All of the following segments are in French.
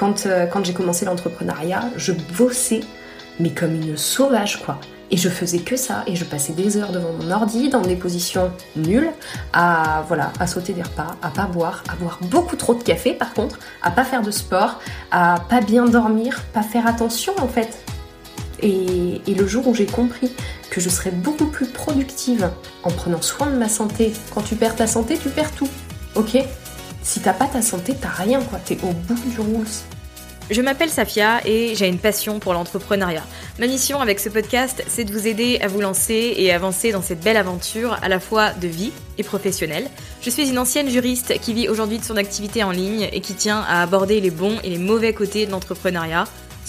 Quand, euh, quand j'ai commencé l'entrepreneuriat, je bossais, mais comme une sauvage, quoi. Et je faisais que ça, et je passais des heures devant mon ordi, dans des positions nulles, à, sauter des repas, à pas boire, à boire beaucoup trop de café par contre, à pas faire de sport, à pas bien dormir, pas faire attention en fait. Et le jour où j'ai compris que je serais beaucoup plus productive en prenant soin de ma santé, quand tu perds ta santé, tu perds tout. Ok? Si t'as pas ta santé, t'as rien quoi, t'es au bout du rules. Je m'appelle Safia et j'ai une passion pour l'entrepreneuriat. Ma mission avec ce podcast, c'est de vous aider à vous lancer et avancer dans cette belle aventure à la fois de vie et professionnelle. Je suis une ancienne juriste qui vit aujourd'hui de son activité en ligne et qui tient à aborder les bons et les mauvais côtés de l'entrepreneuriat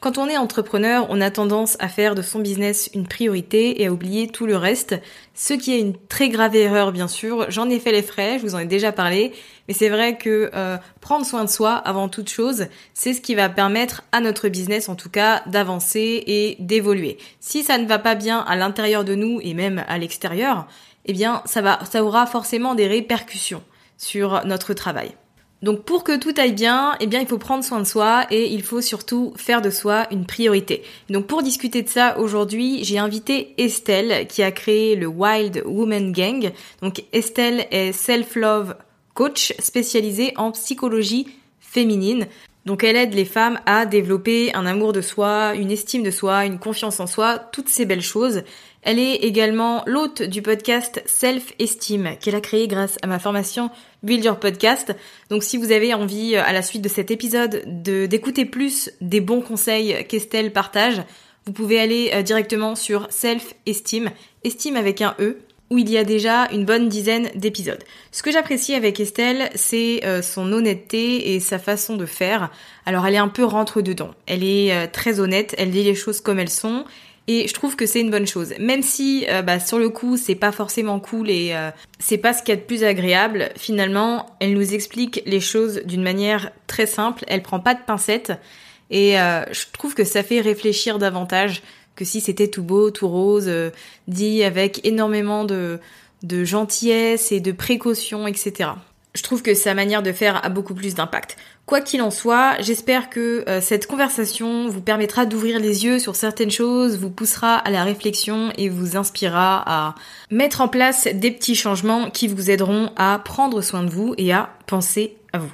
Quand on est entrepreneur, on a tendance à faire de son business une priorité et à oublier tout le reste, ce qui est une très grave erreur bien sûr. J'en ai fait les frais, je vous en ai déjà parlé, mais c'est vrai que euh, prendre soin de soi avant toute chose, c'est ce qui va permettre à notre business en tout cas d'avancer et d'évoluer. Si ça ne va pas bien à l'intérieur de nous et même à l'extérieur, eh bien ça va ça aura forcément des répercussions sur notre travail. Donc pour que tout aille bien, eh bien il faut prendre soin de soi et il faut surtout faire de soi une priorité. Donc pour discuter de ça aujourd'hui, j'ai invité Estelle qui a créé le Wild Woman Gang. Donc Estelle est self-love coach spécialisée en psychologie féminine. Donc elle aide les femmes à développer un amour de soi, une estime de soi, une confiance en soi, toutes ces belles choses. Elle est également l'hôte du podcast Self Esteem qu'elle a créé grâce à ma formation Build Your Podcast. Donc si vous avez envie à la suite de cet épisode de d'écouter plus des bons conseils qu'Estelle partage, vous pouvez aller euh, directement sur Self Esteem, estime avec un E où il y a déjà une bonne dizaine d'épisodes. Ce que j'apprécie avec Estelle, c'est euh, son honnêteté et sa façon de faire. Alors elle est un peu rentre dedans. Elle est euh, très honnête, elle dit les choses comme elles sont et je trouve que c'est une bonne chose. Même si euh, bah, sur le coup c'est pas forcément cool et euh, c'est pas ce qu'il y a de plus agréable, finalement elle nous explique les choses d'une manière très simple, elle prend pas de pincettes. Et euh, je trouve que ça fait réfléchir davantage que si c'était tout beau, tout rose, dit avec énormément de gentillesse et de précaution, etc je trouve que sa manière de faire a beaucoup plus d'impact. Quoi qu'il en soit, j'espère que euh, cette conversation vous permettra d'ouvrir les yeux sur certaines choses, vous poussera à la réflexion et vous inspirera à mettre en place des petits changements qui vous aideront à prendre soin de vous et à penser à vous.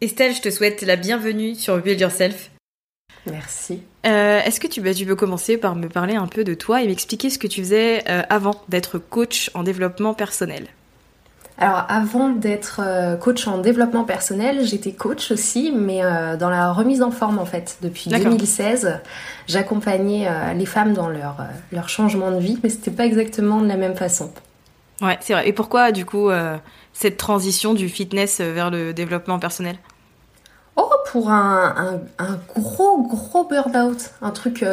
Estelle, je te souhaite la bienvenue sur Build Yourself. Merci. Euh, Est-ce que tu, bah, tu peux commencer par me parler un peu de toi et m'expliquer ce que tu faisais euh, avant d'être coach en développement personnel? Alors avant d'être euh, coach en développement personnel, j'étais coach aussi, mais euh, dans la remise en forme en fait. Depuis 2016, j'accompagnais euh, les femmes dans leur, leur changement de vie, mais c'était pas exactement de la même façon. Ouais, c'est vrai. Et pourquoi du coup cette transition du fitness vers le développement personnel? Oh, pour un, un, gros, gros burn-out. Un truc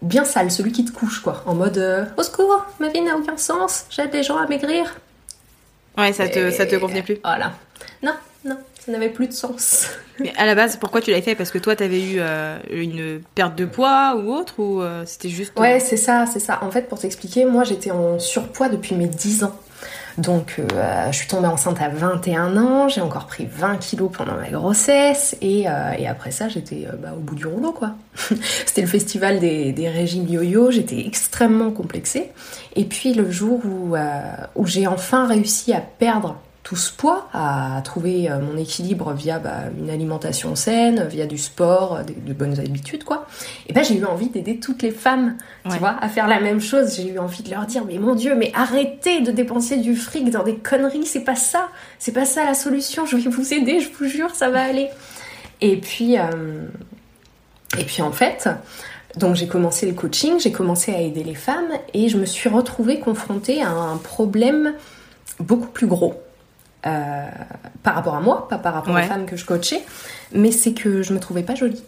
bien sale, celui qui te couche, quoi. En mode Au secours, ma vie n'a aucun sens, j'aide les gens à maigrir. Ouais, ça te, ça te convenait plus. Voilà. Non, non, ça n'avait plus de sens. Mais à la base, pourquoi tu l'avais fait? Parce que toi, tu avais eu euh, une perte de poids ou autre Ou euh, c'était juste. Ouais, c'est ça, c'est ça. En fait, pour t'expliquer, moi, j'étais en surpoids depuis mes 10 ans. Donc, euh, je suis tombée enceinte à 21 ans, j'ai encore pris 20 kilos pendant ma grossesse, et, et après ça, j'étais bah, au bout du rouleau, quoi. C'était le festival des, régimes yo-yo, j'étais extrêmement complexée. Et puis, le jour où j'ai enfin réussi à perdre tout ce poids, à trouver euh, mon équilibre via bah, une alimentation saine, via du sport, de, bonnes habitudes, quoi. Et ben j'ai eu envie d'aider toutes les femmes, tu vois, à faire la même chose. J'ai eu envie de leur dire, mais mon Dieu, mais arrêtez de dépenser du fric dans des conneries, c'est pas ça, c'est pas ça la solution. Je vais vous aider, je vous jure, ça va aller. Et puis, euh, et puis en fait. Donc j'ai commencé le coaching, j'ai commencé à aider les femmes et je me suis retrouvée confrontée à un problème beaucoup plus gros euh, par rapport à moi, pas par rapport aux femmes que je coachais, mais c'est que je me trouvais pas jolie.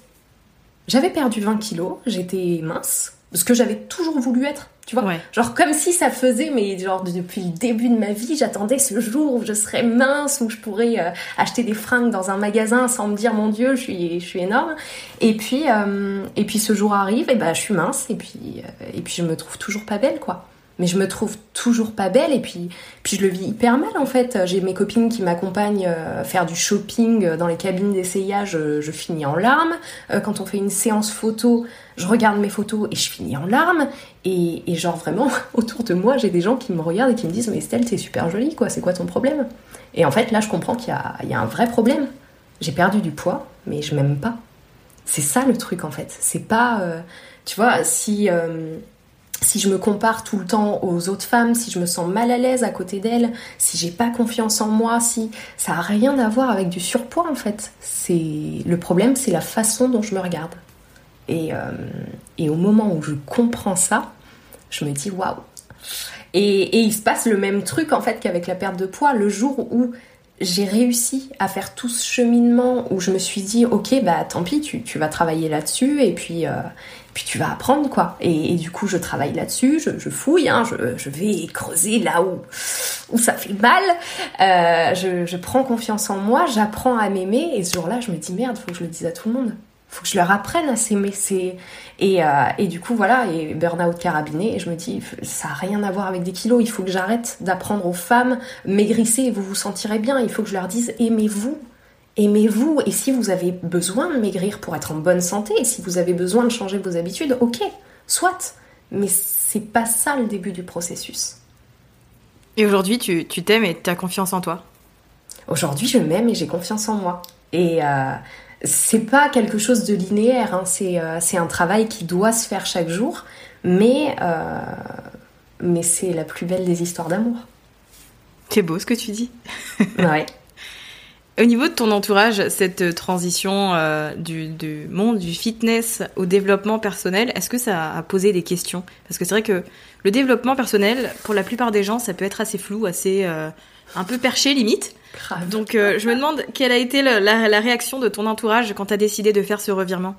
J'avais perdu 20 kilos, j'étais mince, ce que j'avais toujours voulu être, tu vois. Genre comme si ça faisait, mais genre depuis le début de ma vie, j'attendais ce jour où je serais mince, où je pourrais euh, acheter des fringues dans un magasin sans me dire mon Dieu, je suis, je suis énorme. Et puis, euh, et puis ce jour arrive, et ben je suis mince, et puis, et puis je me trouve toujours pas belle, quoi mais je me trouve toujours pas belle et puis puis je le vis hyper mal en fait. J'ai mes copines qui m'accompagnent euh, faire du shopping euh, dans les cabines d'essayage, euh, je, finis en larmes. Quand on fait une séance photo, je regarde mes photos et je finis en larmes. Et, et genre vraiment autour de moi, j'ai des gens qui me regardent et qui me disent mais Estelle, t'es super jolie quoi, c'est quoi ton problème? Et en fait là, je comprends qu'il y, y a, un vrai problème. J'ai perdu du poids, mais je m'aime pas. C'est ça le truc en fait. C'est pas, tu vois, si si je me compare tout le temps aux autres femmes, si je me sens mal à l'aise à côté d'elles, si j'ai pas confiance en moi, si ça a rien à voir avec du surpoids en fait. C'est le problème, c'est la façon dont je me regarde. Et, euh, et, au moment où je comprends ça, je me dis waouh. Et, et, il se passe le même truc en fait qu'avec la perte de poids. Le jour où j'ai réussi à faire tout ce cheminement où je me suis dit ok bah tant pis tu, tu vas travailler là-dessus et puis euh, puis tu vas apprendre quoi. Et, du coup je travaille là-dessus je, fouille hein, je, je, vais creuser là où où ça fait mal. Euh, je, je, prends confiance en moi j'apprends à m'aimer et ce jour-là je me dis merde faut que je le dise à tout le monde faut que je leur apprenne à s'aimer c'est et, euh, et du coup voilà et burn-out carabiné et je me dis ça a rien à voir avec des kilos il faut que j'arrête d'apprendre aux femmes maigrissez et vous vous sentirez bien il faut que je leur dise aimez-vous aimez-vous et si vous avez besoin de maigrir pour être en bonne santé et si vous avez besoin de changer vos habitudes ok soit mais c'est pas ça le début du processus. Et aujourd'hui tu t'aimes et tu as confiance en toi? Aujourd'hui je m'aime et j'ai confiance en moi. Et euh, c'est pas quelque chose de linéaire, hein. euh, c'est un travail qui doit se faire chaque jour, mais, euh, mais c'est la plus belle des histoires d'amour. C'est beau ce que tu dis. ouais. Au niveau de ton entourage, cette transition euh, du, monde du fitness au développement personnel, est-ce que ça a posé des questions? Parce que c'est vrai que le développement personnel, pour la plupart des gens, ça peut être assez flou, assez un peu perché limite. Donc euh, je me demande quelle a été la, réaction de ton entourage quand tu as décidé de faire ce revirement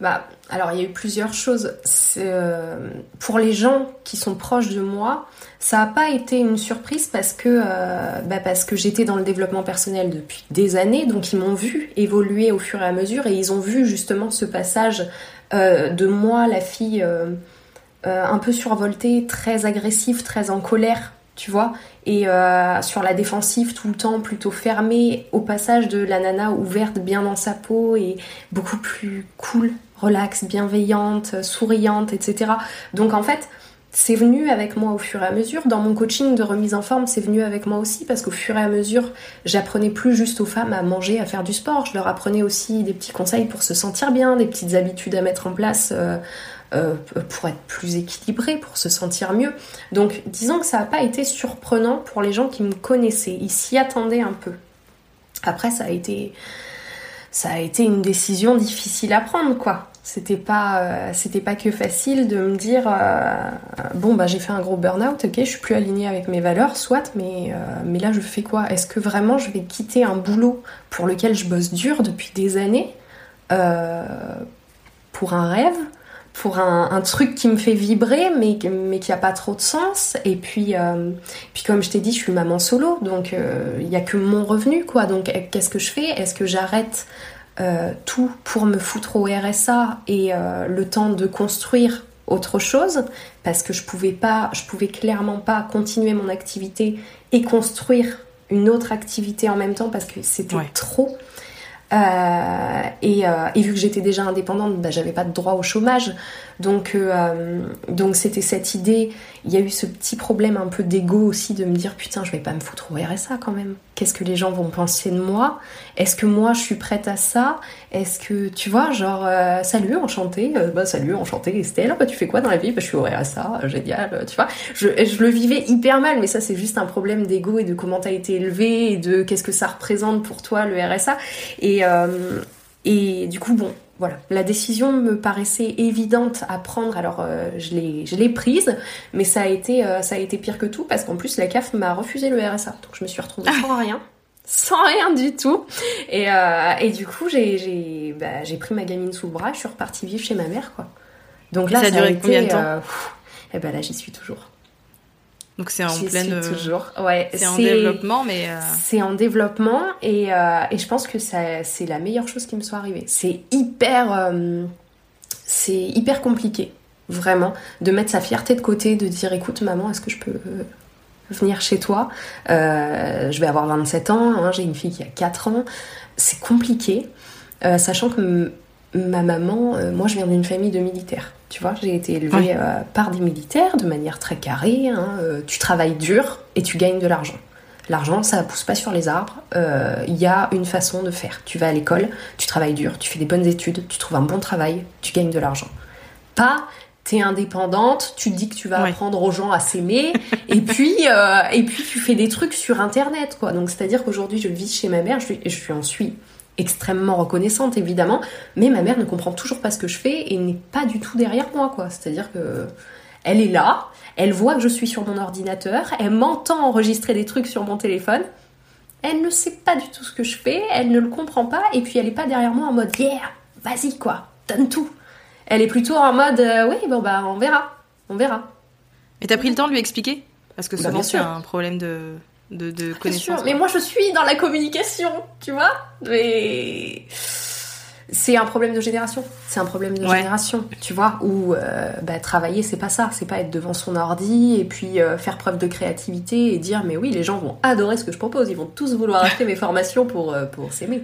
bah, alors il y a eu plusieurs choses. Euh, pour les gens qui sont proches de moi, ça n'a pas été une surprise parce que, euh, bah, parce que j'étais dans le développement personnel depuis des années, donc ils m'ont vu évoluer au fur et à mesure et ils ont vu justement ce passage de moi, la fille un peu survoltée, très agressive, très en colère tu vois, et euh, sur la défensive tout le temps plutôt fermée, au passage de la nana ouverte bien dans sa peau et beaucoup plus cool, relax, bienveillante, souriante, etc. Donc en fait, c'est venu avec moi au fur et à mesure. Dans mon coaching de remise en forme, c'est venu avec moi aussi parce qu'au fur et à mesure, j'apprenais plus juste aux femmes à manger, à faire du sport. Je leur apprenais aussi des petits conseils pour se sentir bien, des petites habitudes à mettre en place euh, euh, pour être plus équilibré, pour se sentir mieux. Donc disons que ça n'a pas été surprenant pour les gens qui me connaissaient. Ils s'y attendaient un peu. Après, ça a été, ça a été une décision difficile à prendre, quoi c'était pas euh, que facile de me dire euh, bon bah j'ai fait un gros burn-out ok je suis plus alignée avec mes valeurs soit mais mais là je fais quoi? Est-ce que vraiment je vais quitter un boulot pour lequel je bosse dur depuis des années pour un rêve? Pour un, truc qui me fait vibrer mais mais qui a pas trop de sens. Et puis puis comme je t'ai dit je suis maman solo donc il y a que mon revenu quoi. Donc qu'est-ce que je fais? Est-ce que j'arrête euh, tout pour me foutre au RSA et euh, le temps de construire autre chose? Parce que je pouvais pas, je pouvais clairement pas continuer mon activité et construire une autre activité en même temps parce que c'était trop. Euh, et, et, vu que j'étais déjà indépendante, bah, j'avais pas de droit au chômage. Donc, donc c'était cette idée. Il y a eu ce petit problème un peu d'ego aussi de me dire putain, je vais pas me foutre au RSA quand même. Qu'est-ce que les gens vont penser de moi? Est-ce que moi je suis prête à ça? Est-ce que tu vois, genre euh, salut, enchanté, euh, bah salut, enchanté Estelle, bah tu fais quoi dans la vie? Bah je suis au RSA, euh, génial, tu vois. Je, le vivais hyper mal, mais ça c'est juste un problème d'ego et de comment t'as été élevé et de qu'est-ce que ça représente pour toi le RSA. Et du coup bon, voilà, la décision me paraissait évidente à prendre. Alors je l'ai, je l'ai prise, mais ça a été, ça a été pire que tout parce qu'en plus la CAF m'a refusé le RSA, donc je me suis retrouvée sans rien sans rien du tout. Et, euh, et du coup, j'ai bah, pris ma gamine sous le bras, je suis repartie vivre chez ma mère, quoi. Donc là, ça, a duré combien de temps euh, Et ben là, j'y suis toujours. Donc c'est en pleine. Euh, toujours. Ouais. C'est en développement, mais. Euh, c'est en développement et, et je pense que c'est la meilleure chose qui me soit arrivée. C'est hyper, c'est hyper compliqué, vraiment, de mettre sa fierté de côté, de dire écoute maman, est-ce que je peux venir chez toi? Euh, je vais avoir 27 ans, hein, j'ai une fille qui a 4 ans. C'est compliqué, euh, sachant que ma maman, euh, moi je viens d'une famille de militaires. Tu vois, j'ai été élevée par des militaires de manière très carrée. Hein. tu travailles dur et tu gagnes de l'argent. L'argent, ça pousse pas sur les arbres. Il y a une façon de faire. Tu vas à l'école, tu travailles dur, tu fais des bonnes études, tu trouves un bon travail, tu gagnes de l'argent. Pas t'es indépendante, tu dis que tu vas apprendre aux gens à s'aimer, et puis euh, et puis tu fais des trucs sur internet quoi. Donc c'est à dire qu'aujourd'hui je vis chez ma mère, je, je suis en suis extrêmement reconnaissante évidemment, mais ma mère ne comprend toujours pas ce que je fais et n'est pas du tout derrière moi quoi. C'est à dire que elle est là, elle voit que je suis sur mon ordinateur, elle m'entend enregistrer des trucs sur mon téléphone. Elle ne sait pas du tout ce que je fais, elle ne le comprend pas, et puis elle est pas derrière moi en mode yeah, vas-y quoi, donne tout. Elle est plutôt en mode euh, oui, bon bah on verra, on verra. Et t'as pris le temps de lui expliquer? Parce que bah, souvent c'est un problème de, de, de connaissance. Mais moi je suis dans la communication, tu vois Mais c'est un problème de génération. C'est un problème de génération, tu vois, où euh, bah, travailler, c'est pas ça. C'est pas être devant son ordi et puis euh, faire preuve de créativité et dire, mais oui, les gens vont adorer ce que je propose. Ils vont tous vouloir acheter mes formations pour, pour s'aimer.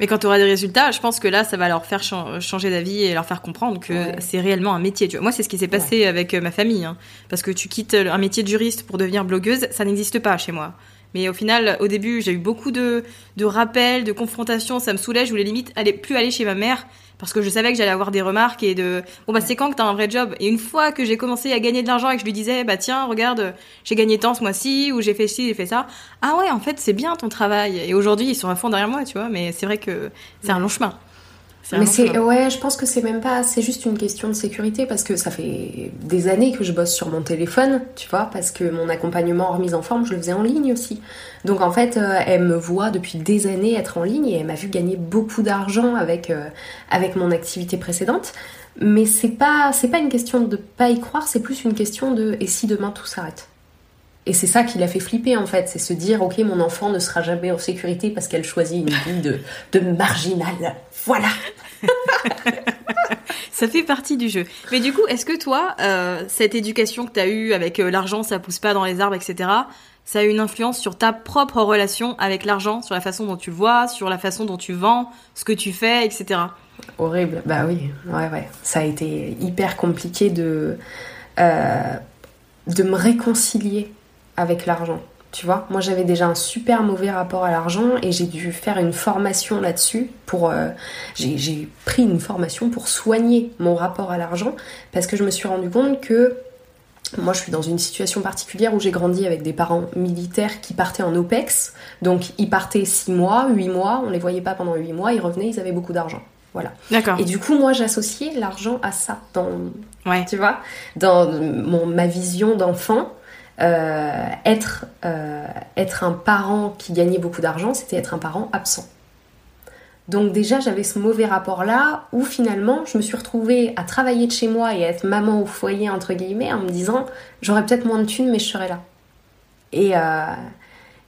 Mais quand tu auras des résultats, je pense que là, ça va leur faire changer d'avis et leur faire comprendre que c'est réellement un métier. Moi, c'est ce qui s'est passé avec euh, ma famille. Hein. Parce que tu quittes un métier de juriste pour devenir blogueuse, ça n'existe pas chez moi. Mais au final, au début, j'ai eu beaucoup de, de rappels, de confrontations, ça me saoulait, je voulais limite aller, plus aller chez ma mère parce que je savais que j'allais avoir des remarques et de bon bah c'est quand que t'as un vrai job? Et une fois que j'ai commencé à gagner de l'argent et que je lui disais bah tiens regarde j'ai gagné tant ce mois-ci ou j'ai fait ci j'ai fait ça. Ah ouais en fait c'est bien ton travail. Et aujourd'hui ils sont à fond derrière moi tu vois mais c'est vrai que c'est un long chemin mais c'est ouais, je pense que c'est même pas, c'est juste une question de sécurité parce que ça fait des années que je bosse sur mon téléphone, tu vois, parce que mon accompagnement en remise en forme, je le faisais en ligne aussi. Donc en fait, euh, elle me voit depuis des années être en ligne et elle m'a vu gagner beaucoup d'argent avec euh, avec mon activité précédente. Mais c'est pas c'est pas une question de pas y croire, c'est plus une question de et si demain tout s'arrête? Et c'est ça qui l'a fait flipper en fait, c'est se dire ok mon enfant ne sera jamais en sécurité parce qu'elle choisit une vie de, de marginale. Voilà. ça fait partie du jeu. Mais du coup, est-ce que toi, euh, cette éducation que tu as eue avec euh, l'argent, ça pousse pas dans les arbres, etc., ça a une influence sur ta propre relation avec l'argent, sur la façon dont tu le vois, sur la façon dont tu vends, ce que tu fais, etc. Horrible, bah oui, ouais, ouais. Ça a été hyper compliqué de de me réconcilier avec l'argent. Tu vois, moi j'avais déjà un super mauvais rapport à l'argent et j'ai dû faire une formation là-dessus pour. Euh, j'ai pris une formation pour soigner mon rapport à l'argent parce que je me suis rendu compte que moi je suis dans une situation particulière où j'ai grandi avec des parents militaires qui partaient en OPEX. Donc ils partaient 6 mois, 8 mois, on les voyait pas pendant 8 mois, ils revenaient, ils avaient beaucoup d'argent. Voilà. D'accord. Et du coup, moi, j'associais l'argent à ça, dans, ouais. tu vois, dans mon, ma vision d'enfant. Euh, être, euh, être un parent qui gagnait beaucoup d'argent, c'était être un parent absent. Donc déjà, j'avais ce mauvais rapport-là où finalement, je me suis retrouvée à travailler de chez moi et à être maman au foyer, entre guillemets, en me disant, j'aurais peut-être moins de thunes, mais je serais là. Et, euh,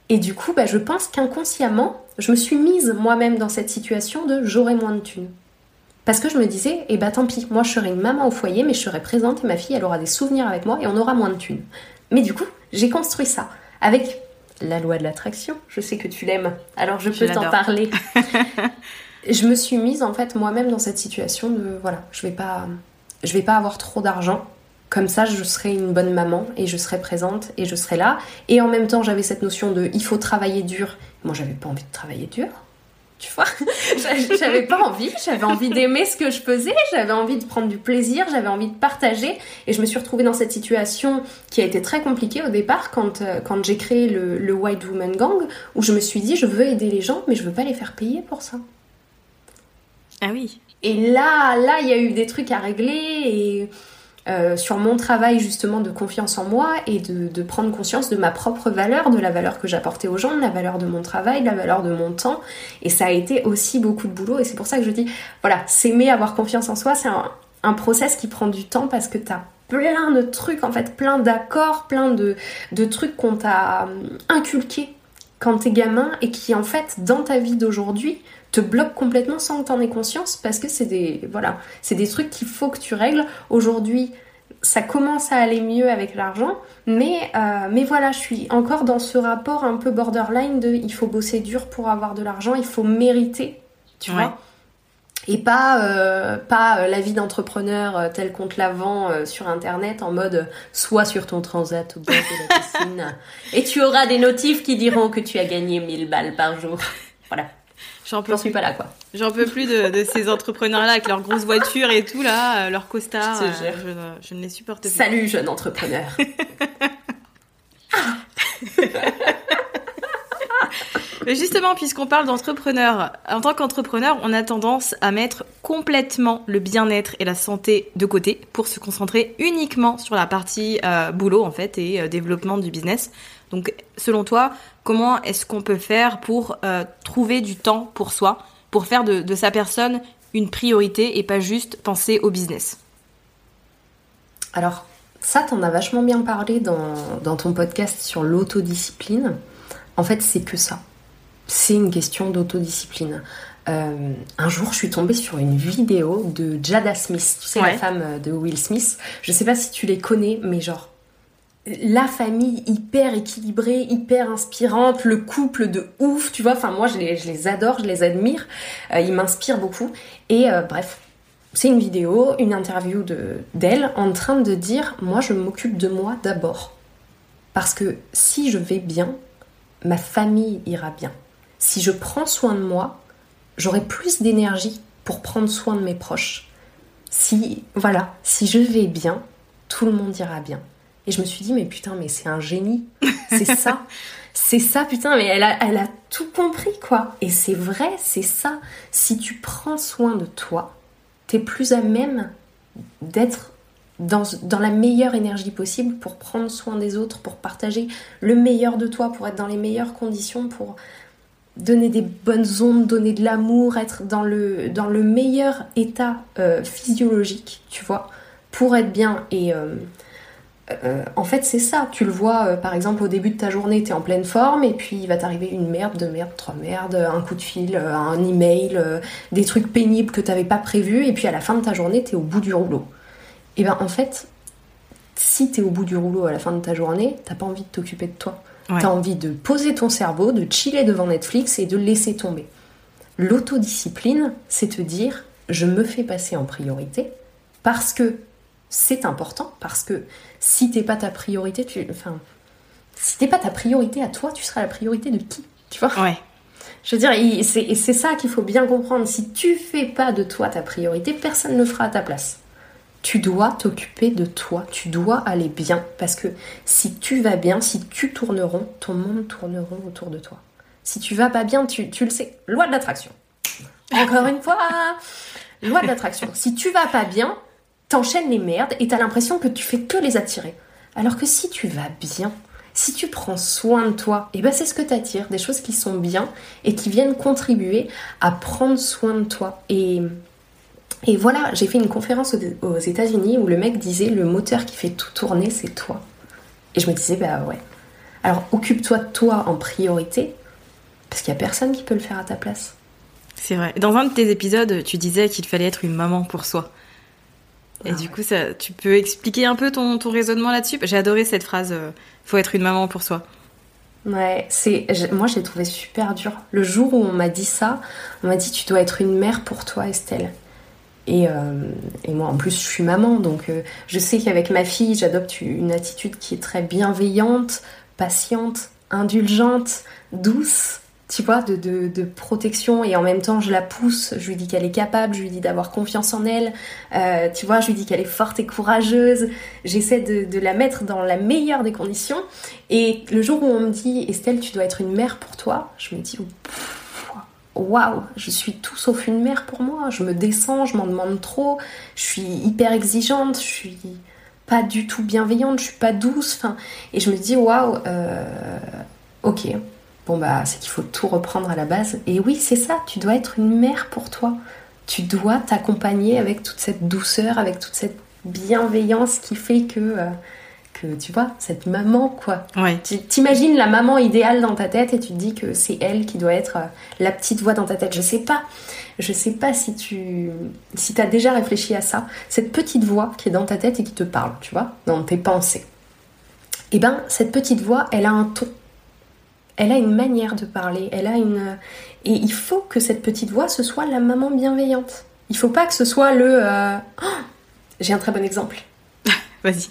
et du coup, bah, je pense qu'inconsciemment, je me suis mise moi-même dans cette situation de j'aurai moins de thunes. Parce que je me disais, eh bah tant pis, moi je serai une maman au foyer, mais je serai présente et ma fille, elle aura des souvenirs avec moi et on aura moins de thunes. Mais du coup, j'ai construit ça avec la loi de l'attraction. Je sais que tu l'aimes, alors je peux t'en parler. je me suis mise en fait moi-même dans cette situation de voilà, je vais pas, je vais pas avoir trop d'argent. Comme ça, je serai une bonne maman et je serai présente et je serai là. Et en même temps, j'avais cette notion de il faut travailler dur. Moi, j'avais pas envie de travailler dur tu vois. j'avais pas envie, j'avais envie d'aimer ce que je faisais, j'avais envie de prendre du plaisir, j'avais envie de partager. Et je me suis retrouvée dans cette situation qui a été très compliquée au départ quand, euh, quand j'ai créé le, le White Woman Gang, où je me suis dit, je veux aider les gens, mais je veux pas les faire payer pour ça. Ah oui. Et là, là, il y a eu des trucs à régler et euh, sur mon travail justement de confiance en moi et de, prendre conscience de ma propre valeur, de la valeur que j'apportais aux gens, de la valeur de mon travail, de la valeur de mon temps. Et ça a été aussi beaucoup de boulot et c'est pour ça que je dis, voilà, s'aimer, avoir confiance en soi, c'est un, process qui prend du temps parce que t'as plein de trucs, en fait, plein d'accords, plein de, de trucs qu'on t'a inculqués quand t'es gamin et qui en fait dans ta vie d'aujourd'hui te bloquent complètement sans que t'en aies conscience parce que c'est des voilà c'est des trucs qu'il faut que tu règles aujourd'hui ça commence à aller mieux avec l'argent mais euh, mais voilà je suis encore dans ce rapport un peu borderline de il faut bosser dur pour avoir de l'argent il faut mériter tu vois et pas euh, pas euh, la vie d'entrepreneur euh, telle qu'on te la vend sur internet en mode soit sur ton transat au bord de la piscine et tu auras des notifs qui diront que tu as gagné 1000 balles par jour. Voilà. J'en peux suis pas là quoi. J'en peux plus de, de ces entrepreneurs là avec leurs grosses voitures et tout là, leurs costards. Je, je, je, ne les supporte plus. Salut jeune entrepreneur. Mais justement, puisqu'on parle d'entrepreneur, en tant qu'entrepreneur, on a tendance à mettre complètement le bien-être et la santé de côté pour se concentrer uniquement sur la partie euh, boulot en fait et euh, développement du business. Donc, selon toi, comment est-ce qu'on peut faire pour euh, trouver du temps pour soi, pour faire de, de sa personne une priorité et pas juste penser au business? Alors, ça, t'en as vachement bien parlé dans, dans ton podcast sur l'autodiscipline. En fait, c'est que ça c'est une question d'autodiscipline. Euh, un jour, je suis tombée sur une vidéo de Jada Smith, tu sais, la femme de Will Smith. Je sais pas si tu les connais, mais genre, la famille hyper équilibrée, hyper inspirante, le couple de ouf, tu vois. Enfin, moi, je les, adore, je les admire. Euh, ils m'inspirent beaucoup. Et euh, bref, c'est une vidéo, une interview d'elle en train de dire Moi, je m'occupe de moi d'abord. Parce que si je vais bien, ma famille ira bien si je prends soin de moi, j'aurai plus d'énergie pour prendre soin de mes proches. Si, voilà, si je vais bien, tout le monde ira bien. Et je me suis dit, mais putain, mais c'est un génie. C'est ça. c'est ça, putain, mais elle a, elle a tout compris, quoi. Et c'est vrai, c'est ça. Si tu prends soin de toi, t'es plus à même d'être dans, dans, la meilleure énergie possible pour prendre soin des autres, pour partager le meilleur de toi, pour être dans les meilleures conditions, pour donner des bonnes ondes, donner de l'amour, être dans le, dans le meilleur état euh, physiologique, tu vois, pour être bien. Et euh, euh, en fait, c'est ça. Tu le vois, par exemple, au début de ta journée, tu es en pleine forme, et puis il va t'arriver une merde, deux merdes, trois merdes, un coup de fil, un email, des trucs pénibles que tu n'avais pas prévus, et puis à la fin de ta journée, tu es au bout du rouleau. Et ben en fait, si tu es au bout du rouleau à la fin de ta journée, t'as pas envie de t'occuper de toi. T'as envie de poser ton cerveau, de chiller devant Netflix et de laisser tomber. L'autodiscipline, c'est te dire je me fais passer en priorité parce que c'est important parce que si t'es pas ta priorité, tu, enfin, si t'es pas ta priorité à toi, tu seras la priorité de qui Tu vois? Ouais. Je veux dire, et c'est c'est ça qu'il faut bien comprendre. Si tu fais pas de toi ta priorité, personne ne le fera à ta place. Tu dois t'occuper de toi, tu dois aller bien, parce que si tu vas bien, si tu tournes rond, ton monde tourneront autour de toi. Si tu vas pas bien, tu, tu le sais, loi de l'attraction. Encore une fois, loi de l'attraction. Si tu vas pas bien, t'enchaînes les merdes et t'as l'impression que tu fais que les attirer. Alors que si tu vas bien, si tu prends soin de toi, et ben c'est ce que t'attires, des choses qui sont bien et qui viennent contribuer à prendre soin de toi. Et, et voilà, j'ai fait une conférence aux, États-Unis où le mec disait le moteur qui fait tout tourner, c'est toi. Et je me disais, bah ouais. Alors occupe-toi de toi en priorité, parce qu'il y a personne qui peut le faire à ta place. C'est vrai. Dans un de tes épisodes, tu disais qu'il fallait être une maman pour soi. Et Ah du ouais. coup, ça, tu peux expliquer un peu ton, ton raisonnement là-dessus? J'ai adoré cette phrase euh, faut être une maman pour soi. Ouais, c'est moi je l'ai trouvé super dur. Le jour où on m'a dit ça, on m'a dit tu dois être une mère pour toi, Estelle. Et, euh, et moi en plus je suis maman, donc euh, je sais qu'avec ma fille j'adopte une attitude qui est très bienveillante, patiente, indulgente, douce, tu vois, de, protection. Et en même temps je la pousse, je lui dis qu'elle est capable, je lui dis d'avoir confiance en elle, Euh, tu vois, je lui dis qu'elle est forte et courageuse. J'essaie de, la mettre dans la meilleure des conditions. Et le jour où on me dit Estelle, tu dois être une mère pour toi, je me dis waouh, je suis tout sauf une mère pour moi. Je me descends, je m'en demande trop, je suis hyper exigeante, je suis pas du tout bienveillante, je suis pas douce. Enfin, et je me dis waouh, euh, ok. Bon bah c'est qu'il faut tout reprendre à la base. Et oui, c'est ça, tu dois être une mère pour toi. Tu dois t'accompagner avec toute cette douceur, avec toute cette bienveillance qui fait que, euh, que tu vois, cette maman quoi, Ouais. tu t'imagines la maman idéale dans ta tête et tu te dis que c'est elle qui doit être euh, la petite voix dans ta tête. Je sais pas. Je sais pas si tu si as déjà réfléchi à ça. Cette petite voix qui est dans ta tête et qui te parle, tu vois, dans tes pensées. Et ben, cette petite voix, elle a un ton. Elle a une manière de parler. Elle a une. Et il faut que cette petite voix, ce soit la maman bienveillante. Il faut pas que ce soit le. euh, oh J'ai un très bon exemple. Vas-y.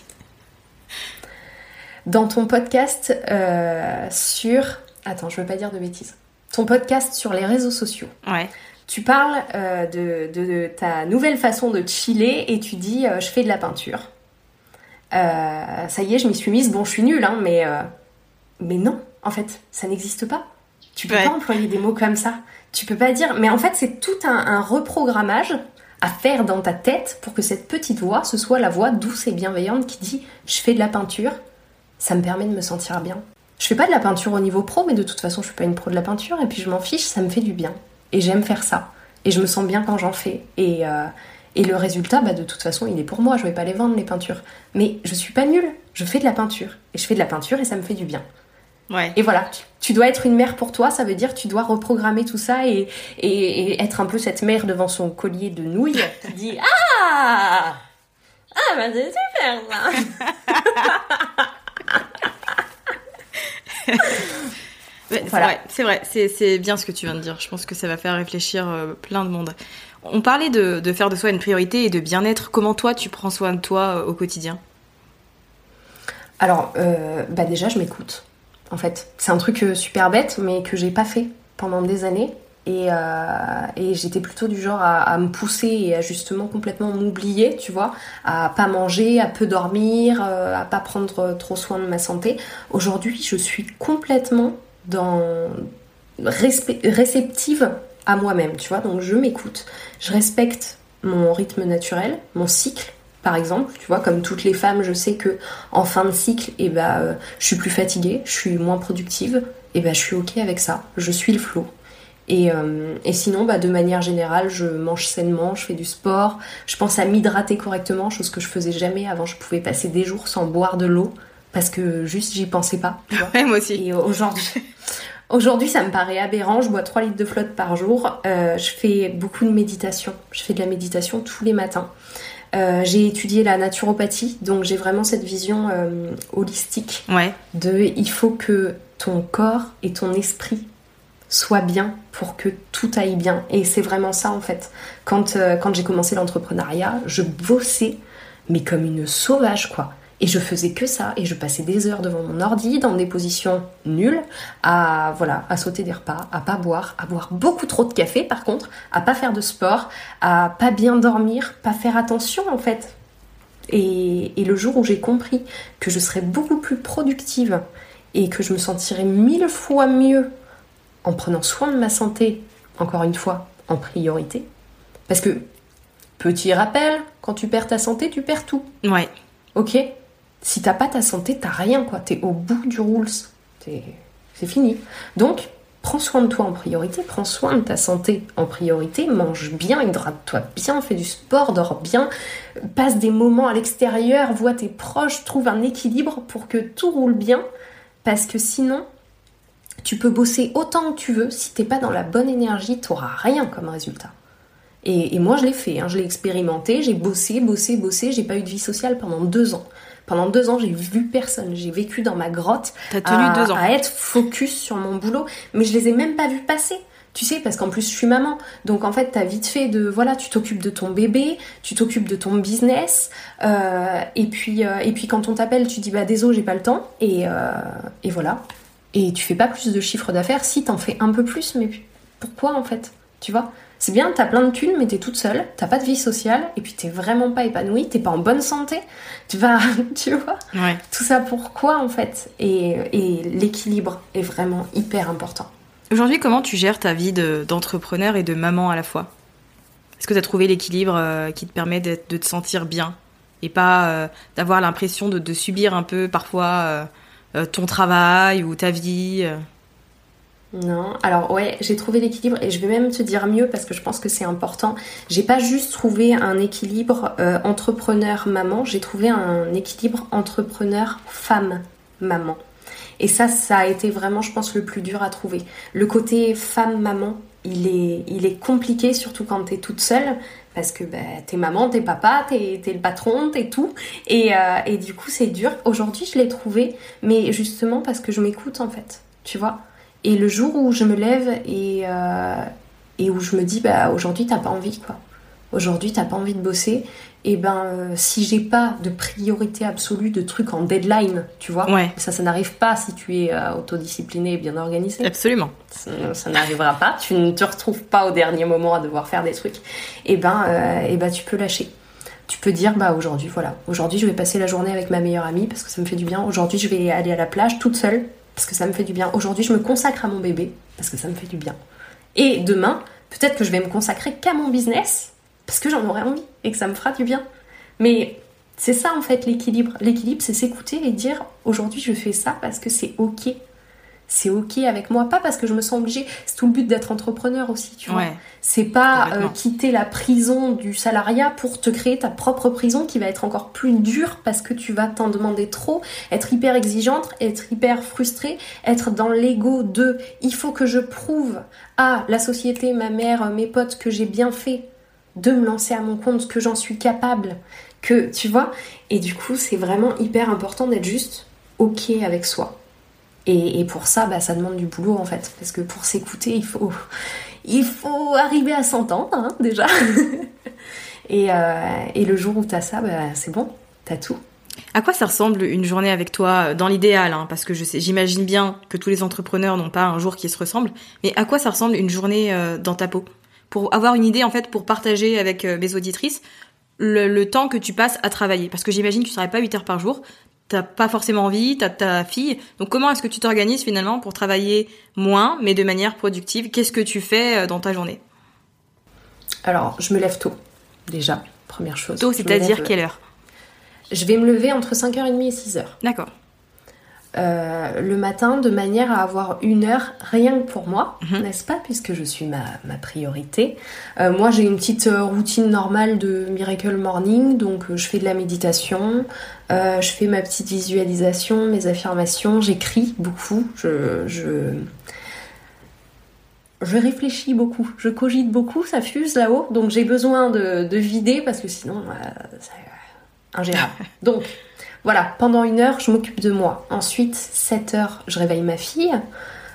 dans ton podcast euh, sur... Attends, je veux pas dire de bêtises. Ton podcast sur les réseaux sociaux. Ouais. Tu parles euh, de, de- de ta nouvelle façon de chiller et tu dis je fais de la peinture. Ça y est, je m'y suis mise. Bon, je suis nulle, hein, mais, mais non, en fait, ça n'existe pas. Tu peux Ouais. pas employer des mots comme ça. Tu peux pas dire. Mais en fait, c'est tout un, un reprogrammage à faire dans ta tête pour que cette petite voix, ce soit la voix douce et bienveillante qui dit je fais de la peinture, ça me permet de me sentir bien. Je fais pas de la peinture au niveau pro, mais de toute façon, je suis pas une pro de la peinture et puis je m'en fiche, ça me fait du bien. Et j'aime faire ça. Et je me sens bien quand j'en fais. Et, euh, et le résultat, bah, de toute façon, il est pour moi. Je vais pas les vendre, les peintures. Mais je suis pas nulle. Je fais de la peinture. Et je fais de la peinture et ça me fait du bien. Ouais. Et voilà, tu, tu dois être une mère pour toi, ça veut dire tu dois reprogrammer tout ça et, et, et être un peu cette mère devant son collier de nouilles qui dit Ah Ah, bah c'est super ça Ouais, Voilà. C'est vrai, c'est bien ce que tu viens de dire. Je pense que ça va faire réfléchir euh, plein de monde. On parlait de, de faire de soi une priorité et de bien-être. Comment toi, tu prends soin de toi euh, au quotidien? Alors, euh, bah déjà, je m'écoute. En fait, c'est un truc euh, super bête, mais que j'ai pas fait pendant des années. Et, euh, j'étais plutôt du genre à, me pousser et à justement complètement m'oublier, tu vois, à pas manger, à peu dormir, euh, à pas prendre trop soin de ma santé. Aujourd'hui, je suis complètement dans réceptive à moi-même, tu vois. Donc je m'écoute, je respecte mon rythme naturel, mon cycle, par exemple, tu vois, comme toutes les femmes, je sais que en fin de cycle, et ben, euh, je suis plus fatiguée, je suis moins productive, et ben, je suis ok avec ça, je suis le flot. Et, euh, et sinon, bah, de manière générale, je mange sainement, je fais du sport, je pense à m'hydrater correctement, chose que je faisais jamais. Avant, je pouvais passer des jours sans boire de l'eau parce que juste j'y pensais pas. tu vois. Ouais, moi aussi. Et aujourd'hui, aujourd'hui, ça me paraît aberrant. Je bois 3 litres de flotte par jour. Euh, je fais beaucoup de méditation. Je fais de la méditation tous les matins. Euh, j'ai étudié la naturopathie, donc j'ai vraiment cette vision euh, holistique Ouais. de il faut que ton corps et ton esprit soient bien pour que tout aille bien. Et c'est vraiment ça en fait. Quand, euh, quand j'ai commencé l'entrepreneuriat, je bossais mais comme une sauvage, quoi. Et je faisais que ça, et je passais des heures devant mon ordi, dans des positions nulles, à voilà, à sauter des repas, à pas boire, à boire beaucoup trop de café par contre, à pas faire de sport, à pas bien dormir, pas faire attention en fait. Et, et le jour où j'ai compris que je serais beaucoup plus productive et que je me sentirais mille fois mieux en prenant soin de ma santé, encore une fois, en priorité. Parce que, petit rappel, quand tu perds ta santé, tu perds tout. Ouais. Ok? Si t'as pas ta santé, t'as rien, quoi. T'es au bout du rules. C'est fini. Donc, prends soin de toi en priorité, prends soin de ta santé en priorité, mange bien, hydrate-toi bien, fais du sport, dors bien, passe des moments à l'extérieur, vois tes proches, trouve un équilibre pour que tout roule bien. Parce que sinon, tu peux bosser autant que tu veux, si t'es pas dans la bonne énergie, t'auras rien comme résultat. Et, moi, je l'ai fait, hein, je l'ai expérimenté, j'ai bossé, bossé, bossé, j'ai pas eu de vie sociale pendant deux ans. Pendant deux ans, j'ai vu personne, j'ai vécu dans ma grotte T'as tenu à, deux ans. à être focus sur mon boulot, mais je les ai même pas vus passer. Tu sais, parce qu'en plus je suis maman, donc en fait t'as vite fait de voilà, tu t'occupes de ton bébé, tu t'occupes de ton business, euh, et puis euh, et puis quand on t'appelle, tu dis bah désolé j'ai pas le temps, et euh, et voilà, et tu fais pas plus de chiffre d'affaires, si t'en fais un peu plus, mais pourquoi en fait? Tu vois? C'est bien, t'as plein de thunes, mais t'es toute seule, t'as pas de vie sociale, et puis t'es vraiment pas épanouie, t'es pas en bonne santé, tu vas, tu vois. Ouais. Tout ça pourquoi en fait? Et, et l'équilibre est vraiment hyper important. Aujourd'hui, comment tu gères ta vie de- d'entrepreneur et de maman à la fois? Est-ce que tu as trouvé l'équilibre euh, qui te permet de te sentir bien? Et pas euh, d'avoir l'impression de, de subir un peu parfois euh, ton travail ou ta vie Non, alors ouais, j'ai trouvé l'équilibre et je vais même te dire mieux parce que je pense que c'est important. J'ai pas juste trouvé un équilibre euh, entrepreneur-maman, j'ai trouvé un équilibre entrepreneur-femme-maman. Et ça, ça a été vraiment, je pense, le plus dur à trouver. Le côté femme-maman, il est, il est compliqué, surtout quand t'es toute seule, parce que bah, t'es maman, t'es papa, t'es t'es le patron, t'es tout. Et, euh, et du coup, c'est dur. Aujourd'hui, je l'ai trouvé, mais justement parce que je m'écoute, en fait. Tu vois? Et le jour où je me lève et, euh, et où je me dis, bah aujourd'hui, t'as pas envie, quoi. Aujourd'hui, t'as pas envie de bosser. Et ben, euh, si j'ai pas de priorité absolue, de trucs en deadline, tu vois, Ouais. ça, ça n'arrive pas si tu es euh, autodiscipliné et bien organisé. Absolument. Ça, ça n'arrivera pas. Tu ne te retrouves pas au dernier moment à devoir faire des trucs. Et ben, euh, et ben, tu peux lâcher. Tu peux dire, bah aujourd'hui, voilà, aujourd'hui, je vais passer la journée avec ma meilleure amie parce que ça me fait du bien. Aujourd'hui, je vais aller à la plage toute seule parce que ça me fait du bien. Aujourd'hui, je me consacre à mon bébé parce que ça me fait du bien. Et demain, peut-être que je vais me consacrer qu'à mon business parce que j'en aurai envie et que ça me fera du bien. Mais c'est ça en fait l'équilibre. L'équilibre, c'est s'écouter et dire aujourd'hui je fais ça parce que c'est ok. C'est ok avec moi, pas parce que je me sens obligée. C'est tout le but d'être entrepreneur aussi, tu vois. Ouais. C'est pas euh, quitter la prison du salariat pour te créer ta propre prison qui va être encore plus dure parce que tu vas t'en demander trop, être hyper exigeante, être hyper frustrée, être dans l'ego de il faut que je prouve à la société, ma mère, mes potes que j'ai bien fait de me lancer à mon compte, que j'en suis capable, que tu vois. Et du coup, c'est vraiment hyper important d'être juste ok avec soi. Et, pour ça, bah, ça demande du boulot en fait, parce que pour s'écouter, il faut, il faut arriver à s'entendre hein, déjà. et, euh, et le jour où t'as ça, bah, c'est bon, t'as tout. À quoi ça ressemble une journée avec toi euh, dans l'idéal hein, Parce que je sais, j'imagine bien que tous les entrepreneurs n'ont pas un jour qui se ressemble. Mais à quoi ça ressemble une journée euh, dans ta peau? Pour avoir une idée en fait, pour partager avec mes auditrices le, temps que tu passes à travailler. Parce que j'imagine que tu travailles pas 8 heures par jour. T'as pas forcément envie, t'as ta fille. Donc comment est-ce que tu t'organises finalement pour travailler moins, mais de manière productive? Qu'est-ce que tu fais euh, dans ta journée? Alors, je me lève tôt, déjà, première chose. Tôt, c'est-à-dire quelle heure? Je vais me lever entre 5h30 et 6h. D'accord. euh, le matin de manière à avoir une heure rien que pour moi, Mhm. n'est-ce pas, puisque je suis ma, ma priorité. Euh, moi, j'ai une petite euh, routine normale de Miracle Morning, donc euh, je fais de la méditation, euh, je fais ma petite visualisation, mes affirmations, j'écris beaucoup, je, je, je réfléchis beaucoup, je cogite beaucoup, ça fuse là-haut, donc j'ai besoin de, de vider parce que sinon, euh, c'est ingérable. Donc, voilà, pendant une heure, je m'occupe de moi. Ensuite, 7 heures, je réveille ma fille.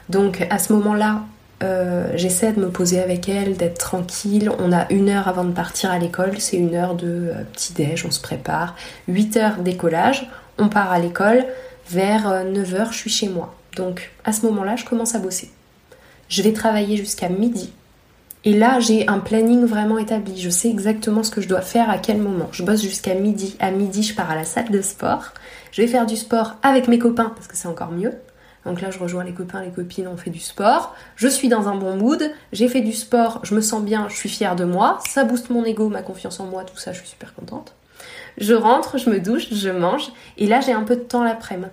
Donc, à ce moment-là, Euh, j'essaie de me poser avec elle, d'être tranquille. On a une heure avant de partir à l'école, c'est une heure de euh, petit-déj, on se prépare. 8 heures décollage, on part à l'école. Vers 9 heures, je suis chez moi. Donc à ce moment-là, je commence à bosser. Je vais travailler jusqu'à midi. Et là, j'ai un planning vraiment établi. Je sais exactement ce que je dois faire à quel moment. Je bosse jusqu'à midi. À midi, je pars à la salle de sport. Je vais faire du sport avec mes copains parce que c'est encore mieux. Donc là, je rejoins les copains, les copines, on fait du sport. Je suis dans un bon mood. J'ai fait du sport, je me sens bien, je suis fière de moi. Ça booste mon ego, ma confiance en moi, tout ça, je suis super contente. Je rentre, je me douche, je mange. Et là, j'ai un peu de temps l'après-midi.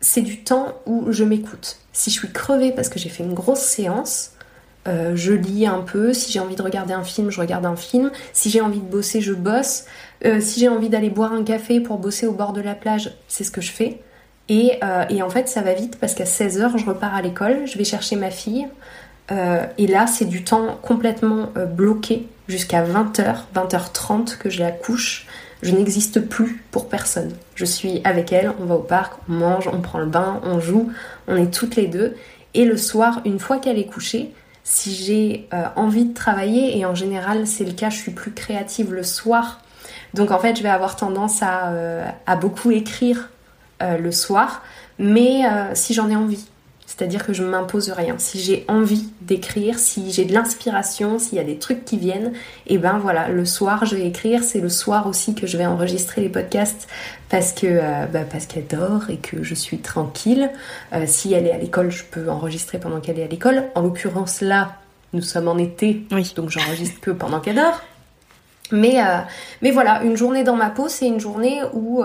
C'est du temps où je m'écoute. Si je suis crevée parce que j'ai fait une grosse séance, euh, je lis un peu. Si j'ai envie de regarder un film, je regarde un film. Si j'ai envie de bosser, je bosse. Euh, si j'ai envie d'aller boire un café pour bosser au bord de la plage, c'est ce que je fais. Et, euh, et, en fait, ça va vite parce qu'à 16h, je repars à l'école, je vais chercher ma fille. et là, c'est du temps complètement bloqué jusqu'à 20h, 20h30 que je la couche. Je n'existe plus pour personne. Je suis avec elle, on va au parc, on mange, on prend le bain, on joue, on est toutes les deux. Et le soir, une fois qu'elle est couchée, si j'ai euh, envie de travailler, et en général c'est le cas, je suis plus créative le soir. Donc en fait je vais avoir tendance à, euh, beaucoup écrire euh, le soir, mais si j'en ai envie. C'est-à-dire que je ne m'impose rien. Si j'ai envie d'écrire, si j'ai de l'inspiration, s'il y a des trucs qui viennent, et eh ben voilà, le soir je vais écrire. C'est le soir aussi que je vais enregistrer les podcasts parce que euh, bah, parce qu'elle dort et que je suis tranquille. Euh, si elle est à l'école, je peux enregistrer pendant qu'elle est à l'école. En l'occurrence là, nous sommes en été, donc j'enregistre que pendant qu'elle dort. Mais euh, mais voilà, une journée dans ma peau, c'est une journée où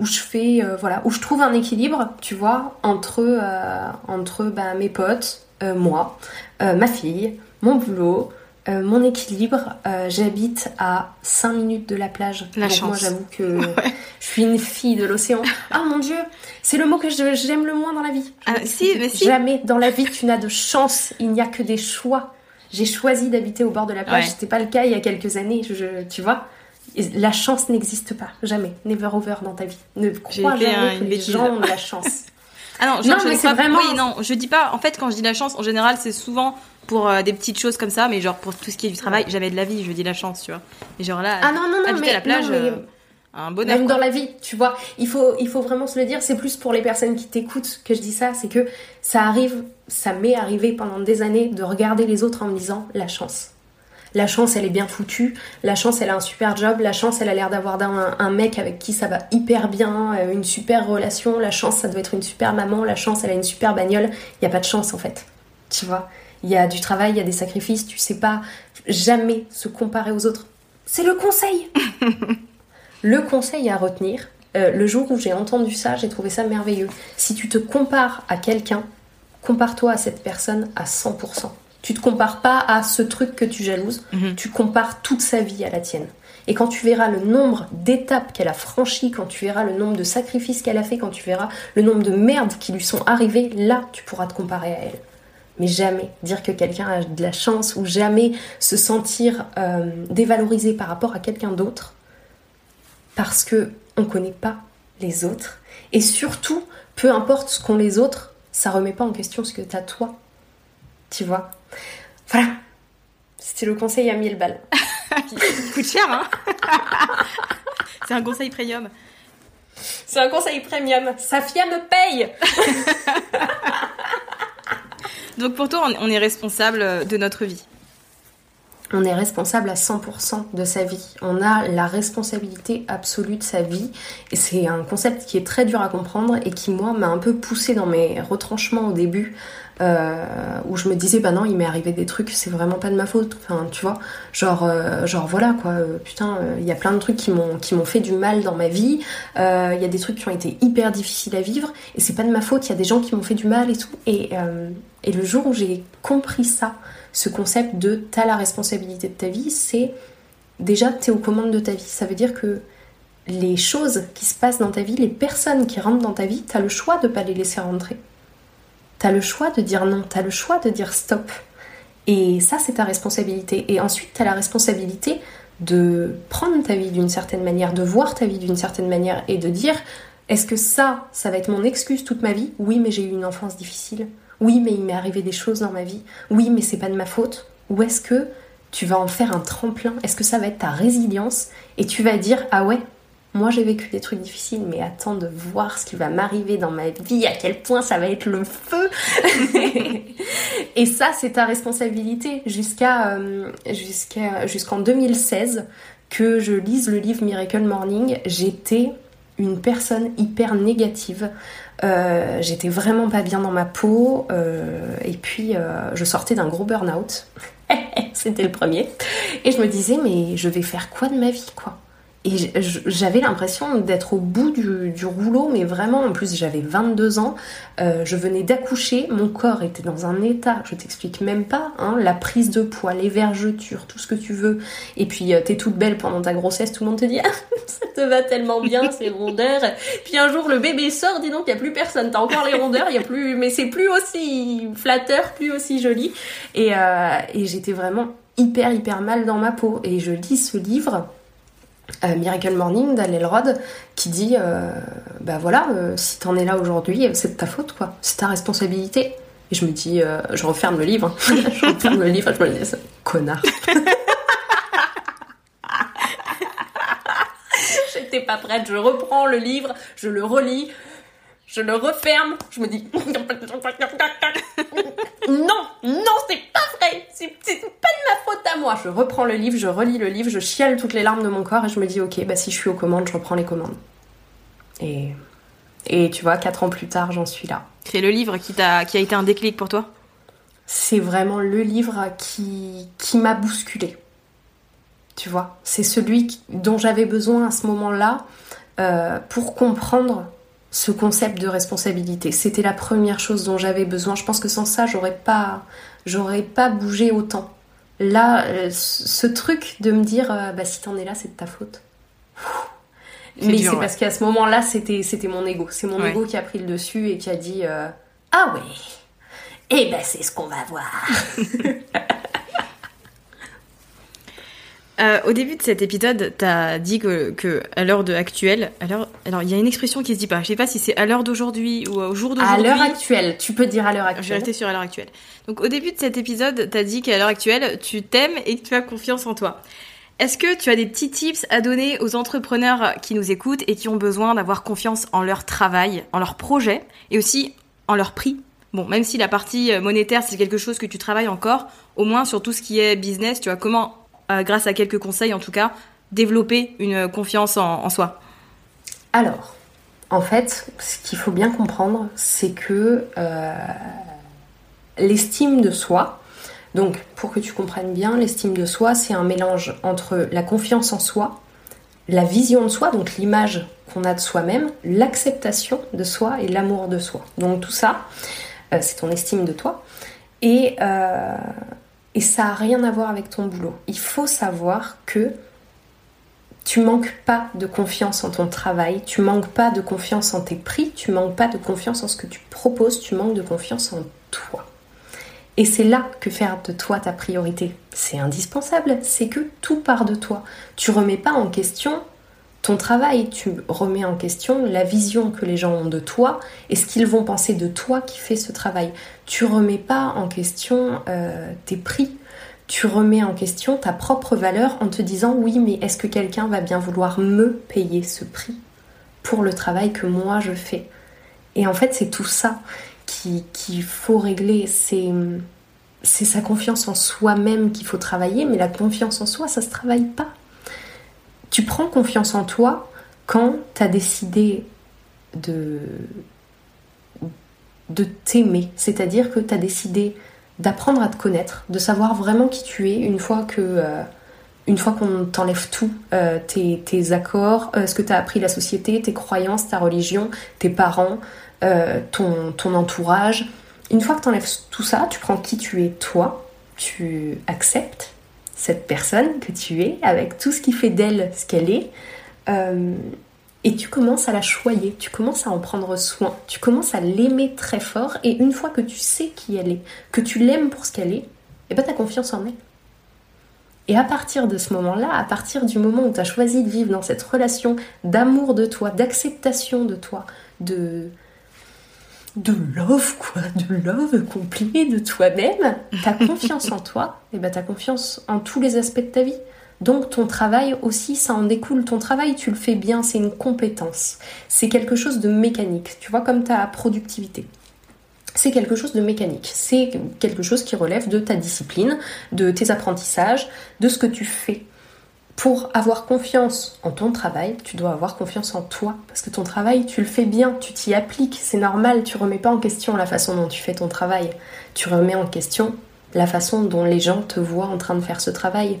où je fais euh, voilà où je trouve un équilibre tu vois entre euh, entre bah, mes potes euh, moi ma fille mon boulot mon équilibre, j'habite à 5 minutes de la plage. La chance. Moi, j'avoue que je suis une fille de l'océan. Ah mon dieu, c'est le mot que j'aime le moins dans la vie. Ah, si, mais si. Jamais dans la vie tu n'as de chance. Il n'y a que des choix. J'ai choisi d'habiter au bord de la plage. Ce C'était pas le cas il y a quelques années. Je, tu vois la chance n'existe pas, jamais. Never over dans ta vie. Ne crois jamais que les gens ont de la chance. ah non, non mais c'est vraiment. Oui, non, je dis pas. En fait, quand je dis la chance, en général, c'est souvent pour euh, des petites choses comme ça, mais genre pour tout ce qui est du travail, jamais de la vie, je dis la chance, tu vois. Et genre là, ah non, non, non, habiter mais, à la plage. Euh, un bonheur, Même dans la vie, tu vois, il faut, il faut vraiment se le dire. C'est plus pour les personnes qui t'écoutent que je dis ça. C'est que ça arrive, ça m'est arrivé pendant des années de regarder les autres en me disant la chance la chance elle est bien foutue, la chance elle a un super job, la chance elle a l'air d'avoir un, mec avec qui ça va hyper bien, euh, une super relation, la chance ça doit être une super maman, la chance elle a une super bagnole, il n'y a pas de chance en fait, tu vois? Il y a du travail, il y a des sacrifices, tu sais pas jamais se comparer aux autres. C'est le conseil Le conseil à retenir, euh, le jour où j'ai entendu ça, j'ai trouvé ça merveilleux. Si tu te compares à quelqu'un, compare-toi à cette personne à 100%. Tu te compares pas à ce truc que tu jalouses, mhm. tu compares toute sa vie à la tienne. Et quand tu verras le nombre d'étapes qu'elle a franchies, quand tu verras le nombre de sacrifices qu'elle a fait, quand tu verras le nombre de merdes qui lui sont arrivées, là, tu pourras te comparer à elle. Mais jamais dire que quelqu'un a de la chance ou jamais se sentir euh, dévalorisé par rapport à quelqu'un d'autre parce que on connaît pas les autres. Et surtout, peu importe ce qu'ont les autres, ça remet pas en question ce que tu as toi. Tu vois? Voilà. C'était le conseil à 1000 balles. coûte cher, hein C'est un conseil premium. C'est un conseil premium. Safia me paye Donc pour toi, on est responsable de notre vie on est responsable à 100% de sa vie. On a la responsabilité absolue de sa vie. Et c'est un concept qui est très dur à comprendre et qui, moi, m'a un peu poussé dans mes retranchements au début. Euh, où je me disais, bah non, il m'est arrivé des trucs, c'est vraiment pas de ma faute. Tu vois, genre, euh, genre voilà quoi, euh, putain, il y a plein de trucs qui m'ont, qui m'ont fait du mal dans ma vie. Il y a des trucs qui ont été hyper difficiles à vivre et c'est pas de ma faute. Il y a des gens qui m'ont fait du mal et tout. Et, et le jour où j'ai compris ça, ce concept de t'as la responsabilité de ta vie, c'est déjà t'es aux commandes de ta vie. Ça veut dire que les choses qui se passent dans ta vie, les personnes qui rentrent dans ta vie, t'as le choix de pas les laisser rentrer. T'as le choix de dire non, t'as le choix de dire stop. Et ça, c'est ta responsabilité. Et ensuite, t'as la responsabilité de prendre ta vie d'une certaine manière, de voir ta vie d'une certaine manière et de dire est-ce que ça, ça va être mon excuse toute ma vie? Oui, mais j'ai eu une enfance difficile. Oui, mais il m'est arrivé des choses dans ma vie. Oui, mais c'est pas de ma faute. Ou est-ce que tu vas en faire un tremplin? Est-ce que ça va être ta résilience? Et tu vas dire Ah ouais, moi j'ai vécu des trucs difficiles, mais attends de voir ce qui va m'arriver dans ma vie, à quel point ça va être le feu. et ça, c'est ta responsabilité jusqu'à euh, jusqu'à jusqu'en 2016 que je lise le livre Miracle Morning. J'étais une personne hyper négative. Euh, j'étais vraiment pas bien dans ma peau. Euh, et puis, je sortais d'un gros burn-out. C'était le premier. Et je me disais, mais je vais faire quoi de ma vie, quoi? Et j'avais l'impression d'être au bout du, rouleau, mais vraiment, en plus j'avais 22 ans, euh, je venais d'accoucher, mon corps était dans un état, je t'explique même pas, hein, la prise de poids, les vergetures, tout ce que tu veux, et puis euh, t'es toute belle pendant ta grossesse, tout le monde te dit ah, ça te va tellement bien ces rondeurs, puis un jour le bébé sort, dis donc il y a plus personne, t'as encore les rondeurs, a plus, mais c'est plus aussi flatteur, plus aussi joli, euh, et j'étais vraiment hyper hyper mal dans ma peau, et je lis ce livre euh, Miracle Morning d'Al Elrod qui dit euh, bah voilà euh, si t'en es là aujourd'hui c'est de ta faute quoi. C'est ta responsabilité. Et je me dis je referme le livre hein. je referme le livre je me dis connard. J'étais pas prête je reprends le livre je le relis je le referme, je me dis non, non, c'est pas vrai, c'est à moi. Je reprends le livre, je relis le livre, je chiale toutes les larmes de mon corps et je me dis ok, bah si je suis aux commandes, je reprends les commandes. Et et tu vois, quatre ans plus tard, j'en suis là. C'est le livre qui t'a qui a été un déclic pour toi? C'est vraiment le livre qui qui m'a bousculé. Tu vois, c'est celui dont j'avais besoin à ce moment-là euh, pour comprendre ce concept de responsabilité. C'était la première chose dont j'avais besoin. Je pense que sans ça, j'aurais pas, j'aurais pas bougé autant. Là, euh, ce truc de me dire, euh, bah si t'en es là, c'est de ta faute. Mais c'est parce qu'à ce moment-là, c'était, c'était mon ego. C'est mon ego qui a pris le dessus et qui a dit, euh, ah ouais, et eh ben c'est ce qu'on va voir. Euh, au début de cet épisode, t'as dit que, que à l'heure actuelle, alors il y a une expression qui se dit pas. Je sais pas si c'est à l'heure d'aujourd'hui ou au jour d'aujourd'hui. À l'heure actuelle, tu peux dire à l'heure actuelle. Je vais rester sur à l'heure actuelle. Donc au début de cet épisode, t'as dit qu'à l'heure actuelle, tu t'aimes et que tu as confiance en toi. Est-ce que tu as des petits tips à donner aux entrepreneurs qui nous écoutent et qui ont besoin d'avoir confiance en leur travail, en leur projet et aussi en leur prix? Bon, même si la partie monétaire c'est quelque chose que tu travailles encore, au moins sur tout ce qui est business, tu vois comment grâce à quelques conseils en tout cas, développer une confiance en, soi Alors, en fait, ce qu'il faut bien comprendre, c'est que euh, l'estime de soi, donc pour que tu comprennes bien, l'estime de soi, c'est un mélange entre la confiance en soi, la vision de soi, donc l'image qu'on a de soi-même, l'acceptation de soi et l'amour de soi. Donc tout ça, euh, c'est ton estime de toi. Et euh, et ça n'a rien à voir avec ton boulot. Il faut savoir que tu manques pas de confiance en ton travail, tu manques pas de confiance en tes prix, tu manques pas de confiance en ce que tu proposes, tu manques de confiance en toi. Et c'est là que faire de toi ta priorité. C'est indispensable, c'est que tout part de toi. Tu remets pas en question ton travail, tu remets en question la vision que les gens ont de toi et ce qu'ils vont penser de toi qui fait ce travail. Tu remets pas en question euh, tes prix, tu remets en question ta propre valeur en te disant oui mais est-ce que quelqu'un va bien vouloir me payer ce prix pour le travail que moi je fais? Et en fait c'est tout ça qu'il faut régler, c'est c'est sa confiance en soi-même qu'il faut travailler, mais la confiance en soi ça se travaille pas tu prends confiance en toi quand tu as décidé de, de t'aimer. C'est-à-dire que tu as décidé d'apprendre à te connaître, de savoir vraiment qui tu es une fois que... Euh, une fois qu'on t'enlève tout, euh, tes, accords, euh, ce que tu as appris la société, tes croyances, ta religion, tes parents, ton, ton entourage, une fois que tu tout ça, tu prends qui tu es toi, tu acceptes cette personne que tu es, avec tout ce qui fait d'elle ce qu'elle est, euh, et tu commences à la choyer, tu commences à en prendre soin, tu commences à l'aimer très fort, et une fois que tu sais qui elle est, que tu l'aimes pour ce qu'elle est, et eh ben ta confiance en elle. Et à partir de ce moment-là, à partir du moment où tu as choisi de vivre dans cette relation d'amour de toi, d'acceptation de toi, de de love, quoi, de love complet de toi-même, t'as confiance en toi, et ben t'as confiance en tous les aspects de ta vie. Donc ton travail aussi, ça en découle. Ton travail, tu le fais bien, c'est une compétence. C'est quelque chose de mécanique. Tu vois, comme ta productivité. C'est quelque chose de mécanique. C'est quelque chose qui relève de ta discipline, de tes apprentissages, de ce que tu fais. Pour avoir confiance en ton travail, tu dois avoir confiance en toi. Parce que ton travail, tu le fais bien, tu t'y appliques, c'est normal, tu remets pas en question la façon dont tu fais ton travail. Tu remets en question la façon dont les gens te voient en train de faire ce travail.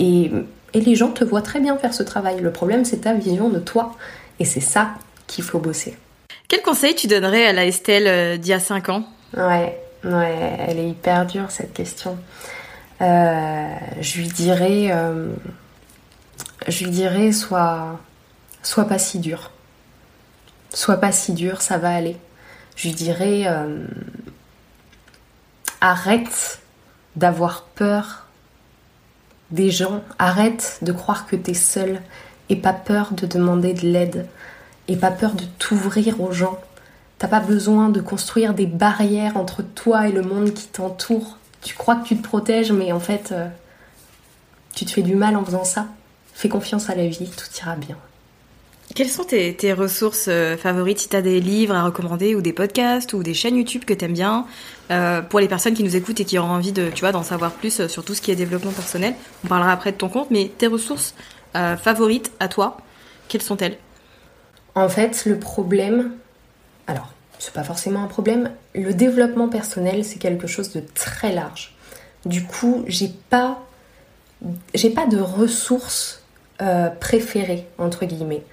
Et, les gens te voient très bien faire ce travail. Le problème, c'est ta vision de toi. Et c'est ça qu'il faut bosser. Quel conseil tu donnerais à la Estelle euh, d'il y a 5 ans? Ouais, ouais, elle est hyper dure cette question. Euh, je lui dirais, euh, je lui dirais, sois, sois pas si dur. Sois pas si dur, ça va aller. Je lui dirais, arrête d'avoir peur des gens. Arrête de croire que t'es seul et pas peur de demander de l'aide et pas peur de t'ouvrir aux gens. T'as pas besoin de construire des barrières entre toi et le monde qui t'entoure. Tu crois que tu te protèges, mais en fait, euh, tu te fais du mal en faisant ça. Fais confiance à la vie, tout ira bien. Quelles sont tes, ressources euh, favorites? Si tu as des livres à recommander ou des podcasts ou des chaînes YouTube que tu aimes bien euh, pour les personnes qui nous écoutent et qui ont envie de, tu vois, d'en savoir plus euh, sur tout ce qui est développement personnel. On parlera après de ton compte, mais tes ressources favorites à toi, quelles sont-elles? En fait, le problème, alors c'est pas forcément un problème, le développement personnel c'est quelque chose de très large. Du coup, j'ai pas, j'ai pas de ressources préférées entre guillemets.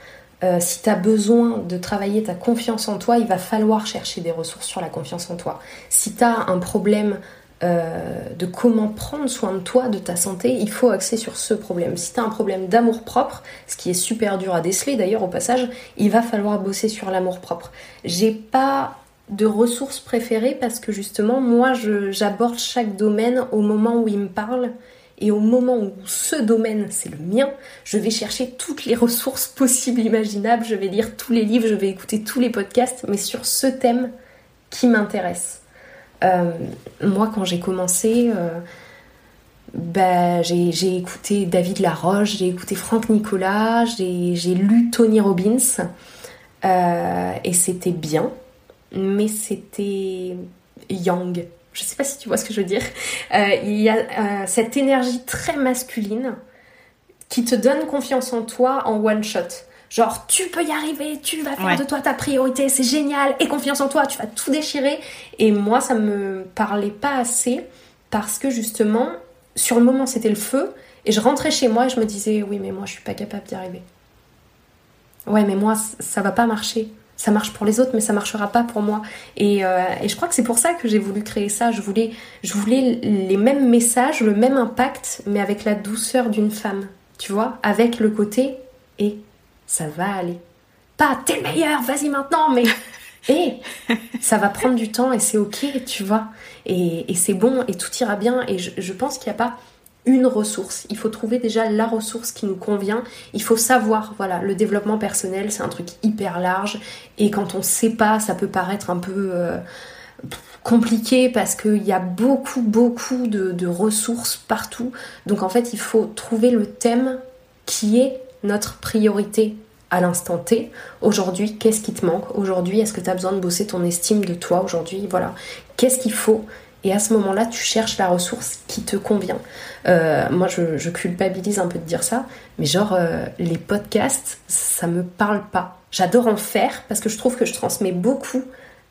Euh, si tu as besoin de travailler ta confiance en toi, il va falloir chercher des ressources sur la confiance en toi. Si tu as un problème euh, de comment prendre soin de toi, de ta santé, il faut axer sur ce problème. Si tu as un problème d'amour propre, ce qui est super dur à déceler d'ailleurs au passage, il va falloir bosser sur l'amour propre. J'ai pas de ressources préférées parce que justement moi j'aborde chaque domaine au moment où il me parle et au moment où ce domaine, c'est le mien, je vais chercher toutes les ressources possibles, imaginables, je vais lire tous les livres, je vais écouter tous les podcasts, mais sur ce thème qui m'intéresse. Euh, moi, quand j'ai commencé, euh, bah, j'ai écouté David Laroche, j'ai écouté Franck Nicolas, j'ai lu Tony Robbins, euh, et c'était bien, mais c'était young je sais pas si tu vois ce que je veux dire. Euh, il y a euh, cette énergie très masculine qui te donne confiance en toi en one shot. Genre, tu peux y arriver, tu vas faire de toi ta priorité, c'est génial, et confiance en toi, tu vas tout déchirer. Et moi, ça me parlait pas assez parce que justement, sur le moment, c'était le feu, et je rentrais chez moi et je me disais, oui, mais moi, je suis pas capable d'y arriver. Ouais, mais moi, ça va pas marcher ça marche pour les autres, mais ça marchera pas pour moi. Euh, et, je crois que c'est pour ça que j'ai voulu créer ça. Je voulais, je voulais les mêmes messages, le même impact, mais avec la douceur d'une femme. Tu vois, avec le côté et ça va aller. Pas t'es le meilleur, vas-y maintenant, mais et ça va prendre du temps et c'est ok, tu vois. Et, c'est bon et tout ira bien. Et je, je pense qu'il n'y a pas une ressource. Il faut trouver déjà la ressource qui nous convient. Il faut savoir, voilà, le développement personnel, c'est un truc hyper large. Et quand on ne sait pas, ça peut paraître un peu euh, compliqué parce qu'il y a beaucoup, beaucoup de, ressources partout. Donc en fait, il faut trouver le thème qui est notre priorité à l'instant T. Aujourd'hui, qu'est-ce qui te manque? Aujourd'hui, est-ce que tu as besoin de bosser ton estime de toi aujourd'hui? Voilà. Qu'est-ce qu'il faut et à ce moment-là, tu cherches la ressource qui te convient. Euh, moi, je, culpabilise un peu de dire ça, mais genre, euh, les podcasts, ça me parle pas. J'adore en faire parce que je trouve que je transmets beaucoup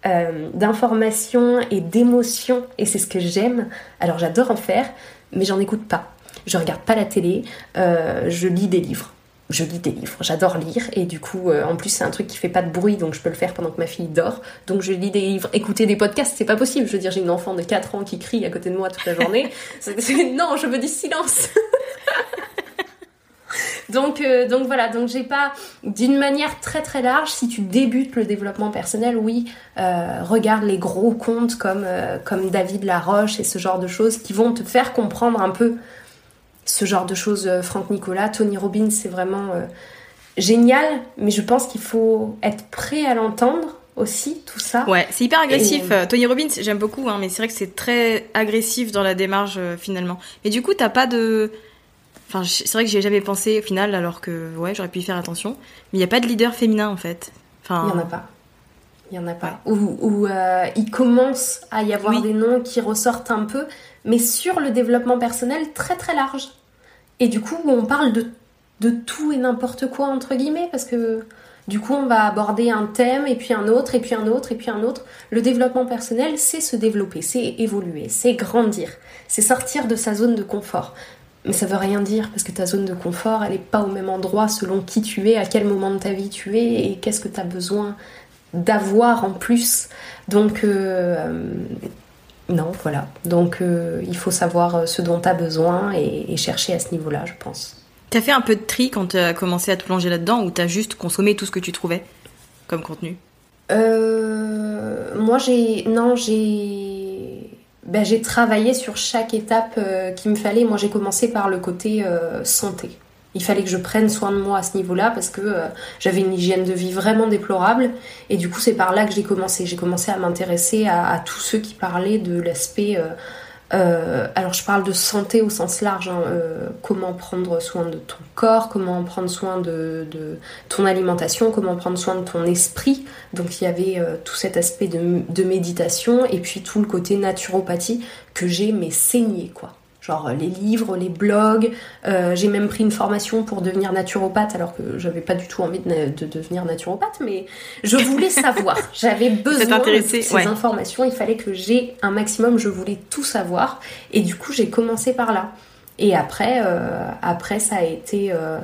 euh, d'informations et d'émotions, et c'est ce que j'aime. Alors, j'adore en faire, mais j'en écoute pas. Je regarde pas la télé, je lis des livres je lis des livres, j'adore lire et du coup euh, en plus c'est un truc qui fait pas de bruit donc je peux le faire pendant que ma fille dort. Donc je lis des livres, écouter des podcasts, c'est pas possible. Je veux dire j'ai une enfant de 4 ans qui crie à côté de moi toute la journée. non, je veux du silence. donc euh, donc voilà, donc j'ai pas d'une manière très très large si tu débutes le développement personnel, oui, euh, regarde les gros comptes comme comme David Laroche et ce genre de choses qui vont te faire comprendre un peu ce genre de choses, euh, Franck Nicolas, Tony Robbins, c'est vraiment euh, génial, mais je pense qu'il faut être prêt à l'entendre aussi, tout ça. Ouais, c'est hyper agressif. Euh, Tony Robbins, j'aime beaucoup, hein, mais c'est vrai que c'est très agressif dans la démarche euh, finalement. Mais du coup, t'as pas de. Enfin, c'est vrai que j'y ai jamais pensé au final, alors que ouais, j'aurais pu y faire attention. Mais il n'y a pas de leader féminin en fait. Enfin... Il y en a pas. Il y en a pas. Ou euh, il commence à y avoir des noms qui ressortent un peu, mais sur le développement personnel très très large. Et du coup, on parle de, tout et n'importe quoi entre guillemets, parce que du coup, on va aborder un thème et puis un autre et puis un autre et puis un autre. Le développement personnel, c'est se développer, c'est évoluer, c'est grandir, c'est sortir de sa zone de confort. Mais ça veut rien dire parce que ta zone de confort, elle n'est pas au même endroit selon qui tu es, à quel moment de ta vie tu es et qu'est-ce que tu as besoin d'avoir en plus. Donc, euh, non, voilà. Donc, euh, il faut savoir ce dont tu as besoin et chercher à ce niveau-là, je pense. T'as fait un peu de tri quand t'as commencé à te plonger là-dedans ou t'as juste consommé tout ce que tu trouvais comme contenu? Euh, Moi, j'ai. Non, j'ai. Ben, j'ai travaillé sur chaque étape euh, qu'il me fallait. Moi, j'ai commencé par le côté euh, santé. Il fallait que je prenne soin de moi à ce niveau-là parce que euh, j'avais une hygiène de vie vraiment déplorable. Et du coup, c'est par là que j'ai commencé. J'ai commencé à m'intéresser à, tous ceux qui parlaient de l'aspect euh, alors je parle de santé au sens large, hein, euh, comment prendre soin de ton corps, comment prendre soin de, ton alimentation, comment prendre soin de ton esprit. Donc il y avait euh, tout cet aspect de, méditation et puis tout le côté naturopathie que j'ai mais saigné quoi genre les livres, les blogs. Euh, j'ai même pris une formation pour devenir naturopathe alors que j'avais pas du tout envie de, devenir naturopathe, mais je voulais savoir. J'avais besoin de ces informations. Il fallait que j'ai un maximum. Je voulais tout savoir et du coup j'ai commencé par là. Et après, euh, après ça a été euh,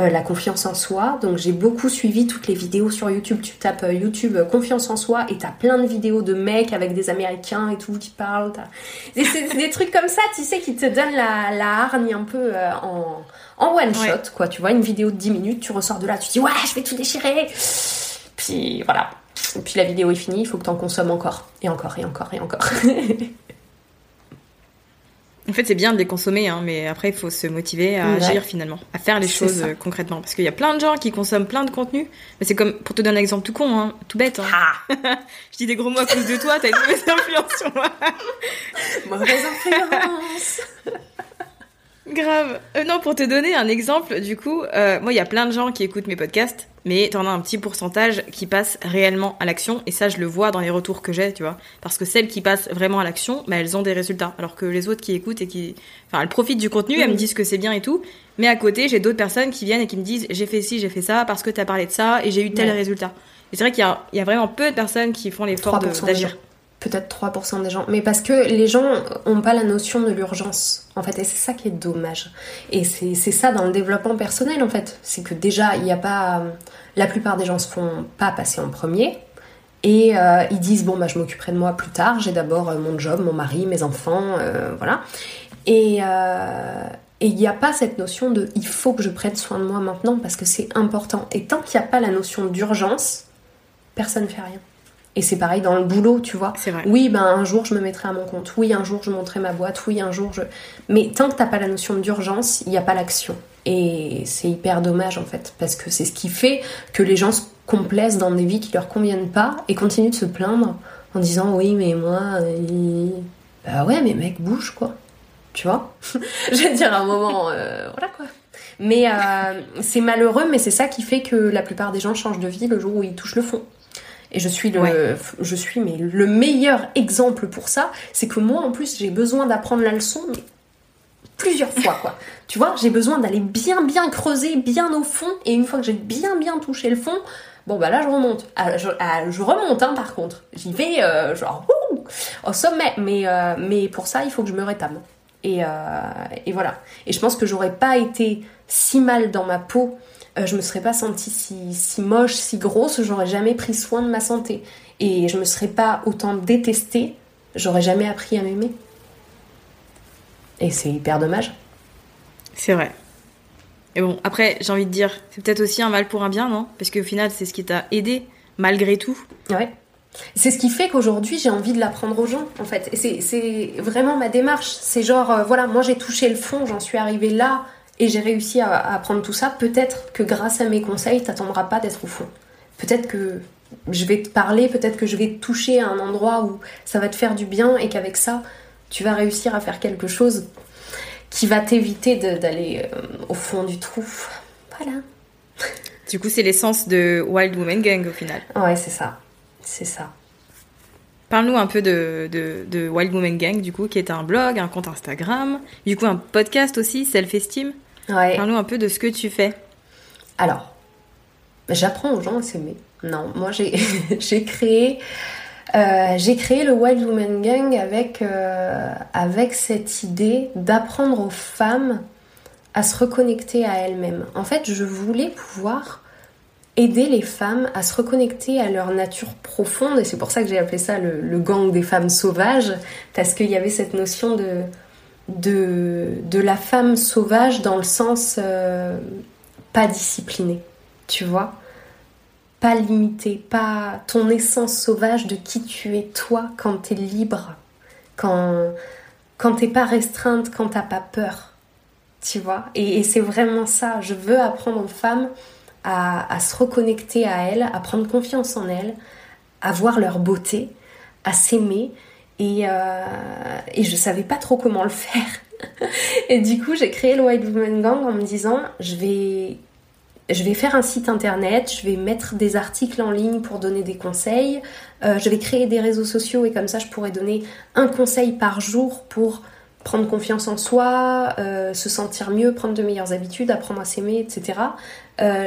euh, la confiance en soi. Donc j'ai beaucoup suivi toutes les vidéos sur YouTube. Tu tapes euh, YouTube euh, confiance en soi et t'as plein de vidéos de mecs avec des Américains et tout qui parlent. c'est des trucs comme ça, tu sais, qui te donnent la, la hargne un peu en, en one shot, quoi. Tu vois, une vidéo de 10 minutes, tu ressors de là, tu dis ouais, je vais tout déchirer. Puis voilà. Et puis la vidéo est finie, il faut que t'en consommes encore. Et encore, et encore, et encore. En fait, c'est bien de les consommer, hein, mais après, il faut se motiver à agir finalement, à faire les choses euh, concrètement. Parce qu'il y a plein de gens qui consomment plein de contenu. Mais c'est comme, pour te donner un exemple tout con, hein, tout bête. Hein. Ah. Je dis des gros mots à cause de toi, t'as une mauvaise influence sur moi. mauvaise influence Grave. Euh, non, pour te donner un exemple, du coup, euh, moi, il y a plein de gens qui écoutent mes podcasts, mais t'en as un petit pourcentage qui passe réellement à l'action, et ça, je le vois dans les retours que j'ai, tu vois. Parce que celles qui passent vraiment à l'action, bah, elles ont des résultats. Alors que les autres qui écoutent et qui, enfin, elles profitent du contenu, elles me disent que c'est bien et tout, mais à côté, j'ai d'autres personnes qui viennent et qui me disent, j'ai fait ci, j'ai fait ça, parce que t'as parlé de ça, et j'ai eu tel résultat. Et c'est vrai qu'il y, y a, vraiment peu de personnes qui font l'effort d'agir peut-être 3% des gens, mais parce que les gens n'ont pas la notion de l'urgence, en fait, et c'est ça qui est dommage. Et c'est ça dans le développement personnel, en fait. C'est que déjà, il n'y a pas. La plupart des gens se font pas passer en premier, et euh, ils disent bon, bah, je m'occuperai de moi plus tard, j'ai d'abord euh, mon job, mon mari, mes enfants, euh, voilà. Et. et il n'y a pas cette notion de il faut que je prenne soin de moi maintenant parce que c'est important. Et tant qu'il n'y a pas la notion d'urgence, personne ne fait rien. Et c'est pareil dans le boulot, tu vois. Vrai. Oui, ben un jour je me mettrai à mon compte. Oui, un jour je monterai ma boîte. Oui, un jour je. Mais tant que t'as pas la notion d'urgence, il n'y a pas l'action. Et c'est hyper dommage en fait, parce que c'est ce qui fait que les gens se complaisent dans des vies qui leur conviennent pas et continuent de se plaindre en disant oui, mais moi, bah ouais, mais mec, bouge quoi. Tu vois? Je vais dire à un moment, euh, voilà quoi. Mais euh, c'est malheureux, mais c'est ça qui fait que la plupart des gens changent de vie le jour où ils touchent le fond. Et je suis le, je suis mais le meilleur exemple pour ça, c'est que moi en plus j'ai besoin d'apprendre la leçon plusieurs fois quoi. tu vois, j'ai besoin d'aller bien bien creuser, bien au fond, et une fois que j'ai bien bien touché le fond, bon bah là je remonte. Ah, je, ah, je, remonte hein, par contre, j'y vais euh, genre au sommet, mais euh, mais pour ça il faut que je me rétame. Et, euh, et voilà. Et je pense que j'aurais pas été si mal dans ma peau euh, je me serais pas sentie si, moche, si grosse, j'aurais jamais pris soin de ma santé. Et je me serais pas autant détestée, j'aurais jamais appris à m'aimer. Et c'est hyper dommage. C'est vrai. Et bon, après, j'ai envie de dire, c'est peut-être aussi un mal pour un bien, non? Parce qu'au final, c'est ce qui t'a aidé, malgré tout. Ouais. C'est ce qui fait qu'aujourd'hui, j'ai envie de l'apprendre aux gens, en fait. C'est vraiment ma démarche. C'est genre, euh, voilà, moi j'ai touché le fond, j'en suis arrivée là, et j'ai réussi à, apprendre tout ça, peut-être que grâce à mes conseils, t'attendras pas d'être au fond. Peut-être que je vais te parler, peut-être que je vais te toucher à un endroit où ça va te faire du bien et qu'avec ça, tu vas réussir à faire quelque chose qui va t'éviter d'aller euh, au fond du trou. Voilà. Du coup, c'est l'essence de Wild Woman Gang au final. Ouais, c'est ça. C'est ça. Parle-nous un peu de, de, Wild Woman Gang, du coup, qui est un blog, un compte Instagram, du coup un podcast aussi, Self-Esteem. Ouais. Parle-nous un peu de ce que tu fais. Alors, j'apprends aux gens à s'aimer. Non, moi j'ai créé euh, j'ai créé le Wild Woman Gang avec, euh, avec cette idée d'apprendre aux femmes à se reconnecter à elles-mêmes. En fait, je voulais pouvoir aider les femmes à se reconnecter à leur nature profonde, et c'est pour ça que j'ai appelé ça le, gang des femmes sauvages, parce qu'il y avait cette notion de, de, de, la femme sauvage dans le sens euh, pas disciplinée, tu vois pas limité, pas ton essence sauvage de qui tu es toi quand t'es libre, quand, quand t'es pas restreinte, quand t'as pas peur. Tu vois Et, c'est vraiment ça. Je veux apprendre aux femmes à, se reconnecter à elles, à prendre confiance en elles, à voir leur beauté, à s'aimer. Et, euh, et je savais pas trop comment le faire. et du coup, j'ai créé le White Woman Gang en me disant je vais je vais faire un site internet, je vais mettre des articles en ligne pour donner des conseils, euh, je vais créer des réseaux sociaux et comme ça je pourrais donner un conseil par jour pour prendre confiance en soi, euh, se sentir mieux, prendre de meilleures habitudes, apprendre à s'aimer, etc.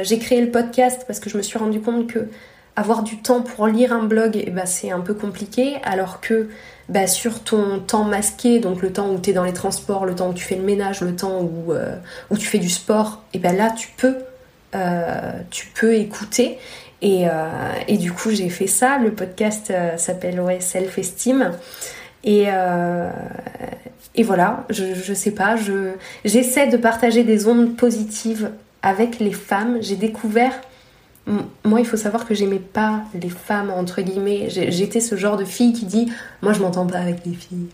J'ai créé le podcast parce que je me suis rendu compte que avoir du temps pour lire un blog, eh ben, c'est un peu compliqué, alors que bah, sur ton temps masqué, donc le temps où tu es dans les transports, le temps où tu fais le ménage, le temps où, où tu fais du sport, et eh ben là tu peux euh, tu peux écouter. Et, euh, et, du coup, j'ai fait ça. Le podcast euh, s'appelle Self Esteem. Et, voilà, je, je sais pas, je, j'essaie de partager des ondes positives avec les femmes. J'ai découvert moi, il faut savoir que j'aimais pas les femmes, entre guillemets. J'étais ce genre de fille qui dit Moi, je m'entends pas avec les filles.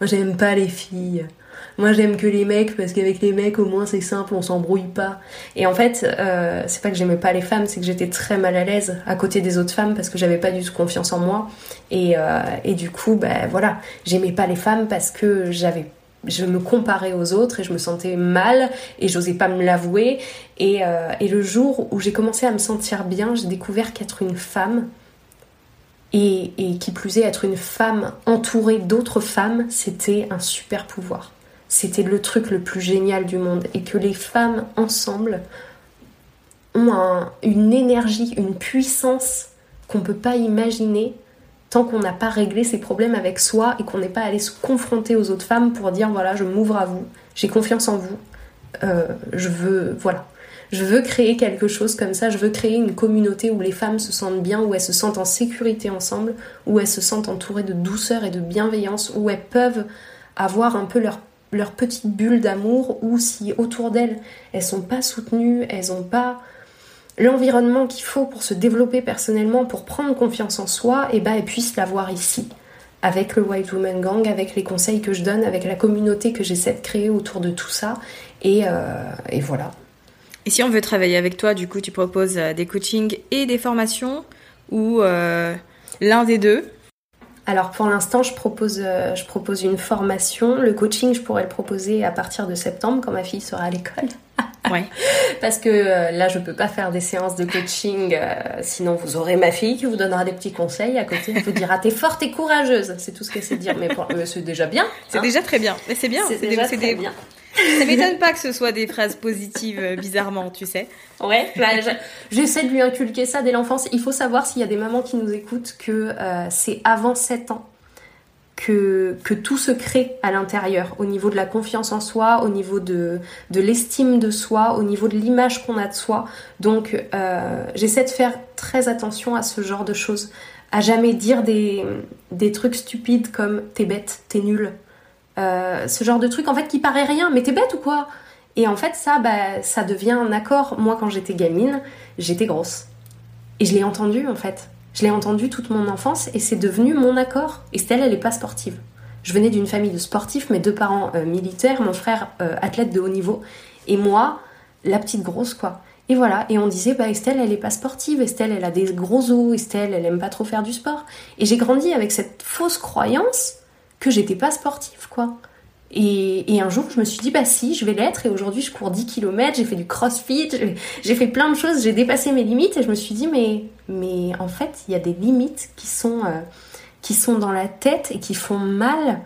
Moi, j'aime pas les filles. Moi j'aime que les mecs parce qu'avec les mecs au moins c'est simple, on s'embrouille pas. Et en fait, euh, c'est pas que j'aimais pas les femmes, c'est que j'étais très mal à l'aise à côté des autres femmes parce que j'avais pas du tout confiance en moi. Et, euh, et du coup, ben voilà, j'aimais pas les femmes parce que j'avais je me comparais aux autres et je me sentais mal et j'osais pas me l'avouer. Et, euh, le jour où j'ai commencé à me sentir bien, j'ai découvert qu'être une femme, et, et, qui plus est être une femme entourée d'autres femmes, c'était un super pouvoir c'était le truc le plus génial du monde et que les femmes ensemble ont une énergie, une puissance qu'on ne peut pas imaginer tant qu'on n'a pas réglé ses problèmes avec soi et qu'on n'est pas allé se confronter aux autres femmes pour dire voilà je m'ouvre à vous, j'ai confiance en vous, euh, je veux voilà. Je veux créer quelque chose comme ça, je veux créer une communauté où les femmes se sentent bien, où elles se sentent en sécurité ensemble, où elles se sentent entourées de douceur et de bienveillance, où elles peuvent avoir un peu leur leur petite bulle d'amour ou si autour d'elles elles sont pas soutenues, elles ont pas l'environnement qu'il faut pour se développer personnellement, pour prendre confiance en soi, et eh ben elles puissent l'avoir ici avec le White Woman Gang, avec les conseils que je donne, avec la communauté que j'essaie de créer autour de tout ça. Et, euh, voilà. Et si on veut travailler avec toi, du coup, tu proposes euh, des coachings et des formations ou euh, l'un des deux? Alors pour l'instant, je propose, je propose une formation. Le coaching, je pourrais le proposer à partir de septembre quand ma fille sera à l'école. Ouais. Parce que euh, là, je peux pas faire des séances de coaching, euh, sinon vous aurez ma fille qui vous donnera des petits conseils à côté. Elle vous dira t'es forte et courageuse. C'est tout ce qu'elle sait dire, mais c'est déjà bien. C'est hein. déjà très bien. Mais c'est bien. C'est déjà très bien. Ça m'étonne pas que ce soit des phrases positives, euh, bizarrement, tu sais. Ouais, bah, j'essaie de lui inculquer ça dès l'enfance. Il faut savoir s'il y a des mamans qui nous écoutent que c'est avant 7 ans que, tout se crée à l'intérieur, au niveau de la confiance en soi, au niveau de, de l'estime de soi, au niveau de l'image qu'on a de soi. Donc euh, j'essaie de faire très attention à ce genre de choses, à jamais dire des, des trucs stupides comme t'es bête, t'es nul, euh, ce genre de truc en fait qui paraît rien, mais t'es bête ou quoi? Et en fait ça, bah, ça devient un accord. Moi quand j'étais gamine, j'étais grosse. Et je l'ai entendu en fait. Je l'ai entendu toute mon enfance et c'est devenu mon accord. Estelle, elle est pas sportive. Je venais d'une famille de sportifs, mes deux parents euh, militaires, mon frère euh, athlète de haut niveau, et moi, la petite grosse quoi. Et voilà, et on disait, bah Estelle, elle est pas sportive, Estelle, elle a des gros os, Estelle, elle aime pas trop faire du sport. Et j'ai grandi avec cette fausse croyance que j'étais pas sportive, quoi. Et, un jour, je me suis dit, bah si, je vais l'être. Et aujourd'hui, je cours 10 km, j'ai fait du crossfit, j'ai fait plein de choses, j'ai dépassé mes limites. Et je me suis dit, mais, mais en fait, il y a des limites qui sont, euh, qui sont dans la tête et qui font mal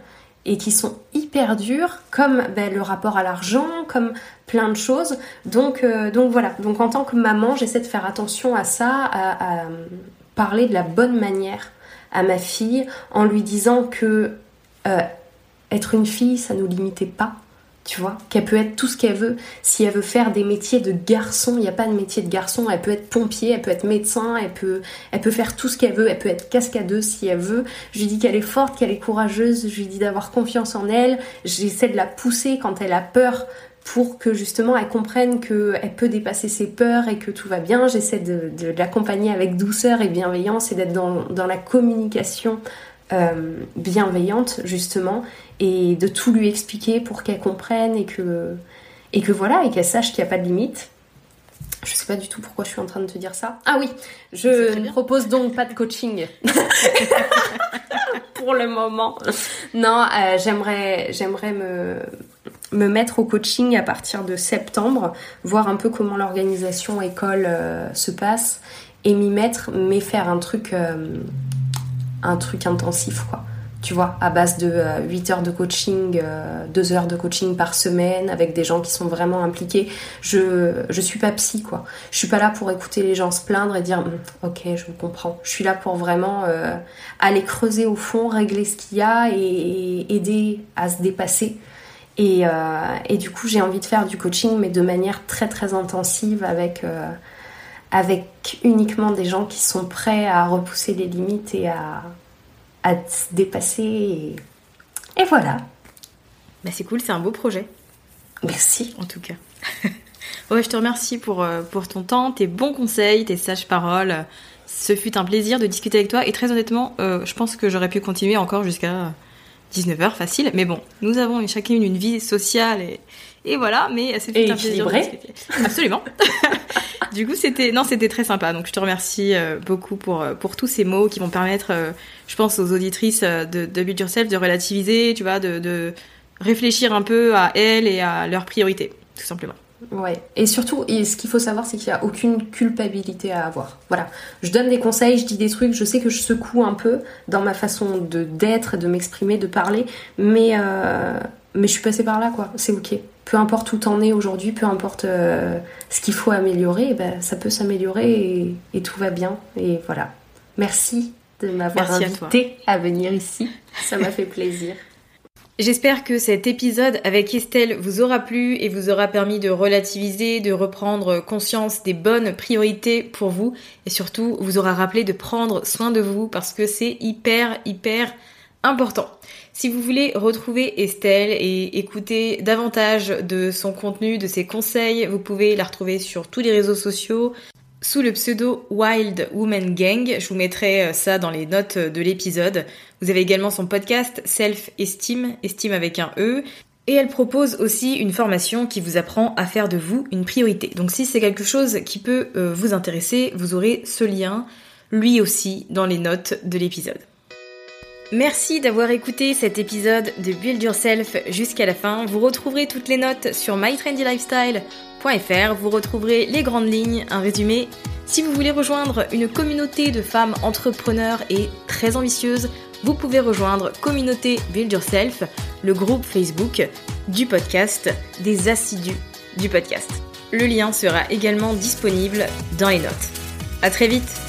et qui sont hyper dures, comme ben, le rapport à l'argent, comme plein de choses. Donc, euh, donc voilà. Donc en tant que maman, j'essaie de faire attention à ça, à, parler de la bonne manière à ma fille en lui disant que euh, être une fille, ça nous limitait pas, tu vois, qu'elle peut être tout ce qu'elle veut. Si elle veut faire des métiers de garçon, il n'y a pas de métier de garçon. Elle peut être pompier, elle peut être médecin, elle peut, elle peut faire tout ce qu'elle veut. Elle peut être cascadeuse si elle veut. Je lui dis qu'elle est forte, qu'elle est courageuse. Je lui dis d'avoir confiance en elle. J'essaie de la pousser quand elle a peur pour que justement elle comprenne qu'elle peut dépasser ses peurs et que tout va bien. J'essaie de, l'accompagner avec douceur et bienveillance et d'être dans, dans la communication euh, bienveillante justement et de tout lui expliquer pour qu'elle comprenne et que, et que voilà, et qu'elle sache qu'il n'y a pas de limite. Je sais pas du tout pourquoi je suis en train de te dire ça. Ah oui, je ne propose donc pas de coaching pour le moment. Non, euh, j'aimerais, j'aimerais me, me mettre au coaching à partir de septembre, voir un peu comment l'organisation école euh, se passe et m'y mettre, mais faire un truc, euh, un truc intensif quoi tu vois, à base de 8 euh, heures de coaching, 2 euh, heures de coaching par semaine, avec des gens qui sont vraiment impliqués. Je, je suis pas psy, quoi. Je suis pas là pour écouter les gens se plaindre et dire, hum, ok, je vous comprends. Je suis là pour vraiment euh, aller creuser au fond, régler ce qu'il y a et, aider à se dépasser. Et, et du coup, j'ai envie de faire du coaching, mais de manière très très intensive, avec, avec uniquement des gens qui sont prêts à repousser les limites et à à se dépasser. Et, voilà. Bah c'est cool, c'est un beau projet. Merci. En tout cas. ouais, je te remercie pour, euh, pour ton temps, tes bons conseils, tes sages paroles. Ce fut un plaisir de discuter avec toi et très honnêtement, euh, je pense que j'aurais pu continuer encore jusqu'à 19h facile. Mais bon, nous avons chacune une vie sociale et, et voilà, mais c'est un plaisir de. Absolument. du coup, c'était non, c'était très sympa. Donc, je te remercie euh, beaucoup pour euh, pour tous ces mots qui vont permettre, euh, je pense, aux auditrices de, de Build Yourself de relativiser, tu vois, de, de réfléchir un peu à elles et à leurs priorités, tout simplement. Ouais. Et surtout, ce qu'il faut savoir, c'est qu'il n'y a aucune culpabilité à avoir. Voilà. Je donne des conseils, je dis des trucs, je sais que je secoue un peu dans ma façon de d'être, de m'exprimer, de parler, mais mais je suis passée par là, quoi. C'est ok. Peu importe où t'en es aujourd'hui, peu importe euh, ce qu'il faut améliorer, ben, ça peut s'améliorer et, tout va bien. Et voilà. Merci de m'avoir invité à, venir ici. Ça m'a fait plaisir. J'espère que cet épisode avec Estelle vous aura plu et vous aura permis de relativiser, de reprendre conscience des bonnes priorités pour vous et surtout vous aura rappelé de prendre soin de vous parce que c'est hyper hyper important. Si vous voulez retrouver Estelle et écouter davantage de son contenu, de ses conseils, vous pouvez la retrouver sur tous les réseaux sociaux sous le pseudo Wild Woman Gang. Je vous mettrai euh, ça dans les notes de l'épisode. Vous avez également son podcast Self Esteem, estime avec un E. Et elle propose aussi une formation qui vous apprend à faire de vous une priorité. Donc si c'est quelque chose qui peut euh, vous intéresser, vous aurez ce lien, lui aussi, dans les notes de l'épisode. Merci d'avoir écouté cet épisode de Build Yourself jusqu'à la fin. Vous retrouverez toutes les notes sur mytrendylifestyle.fr. Vous retrouverez les grandes lignes, un résumé. Si vous voulez rejoindre une communauté de femmes entrepreneurs et très ambitieuses, vous pouvez rejoindre Communauté Build Yourself, le groupe Facebook du podcast, des assidus du podcast. Le lien sera également disponible dans les notes. À très vite!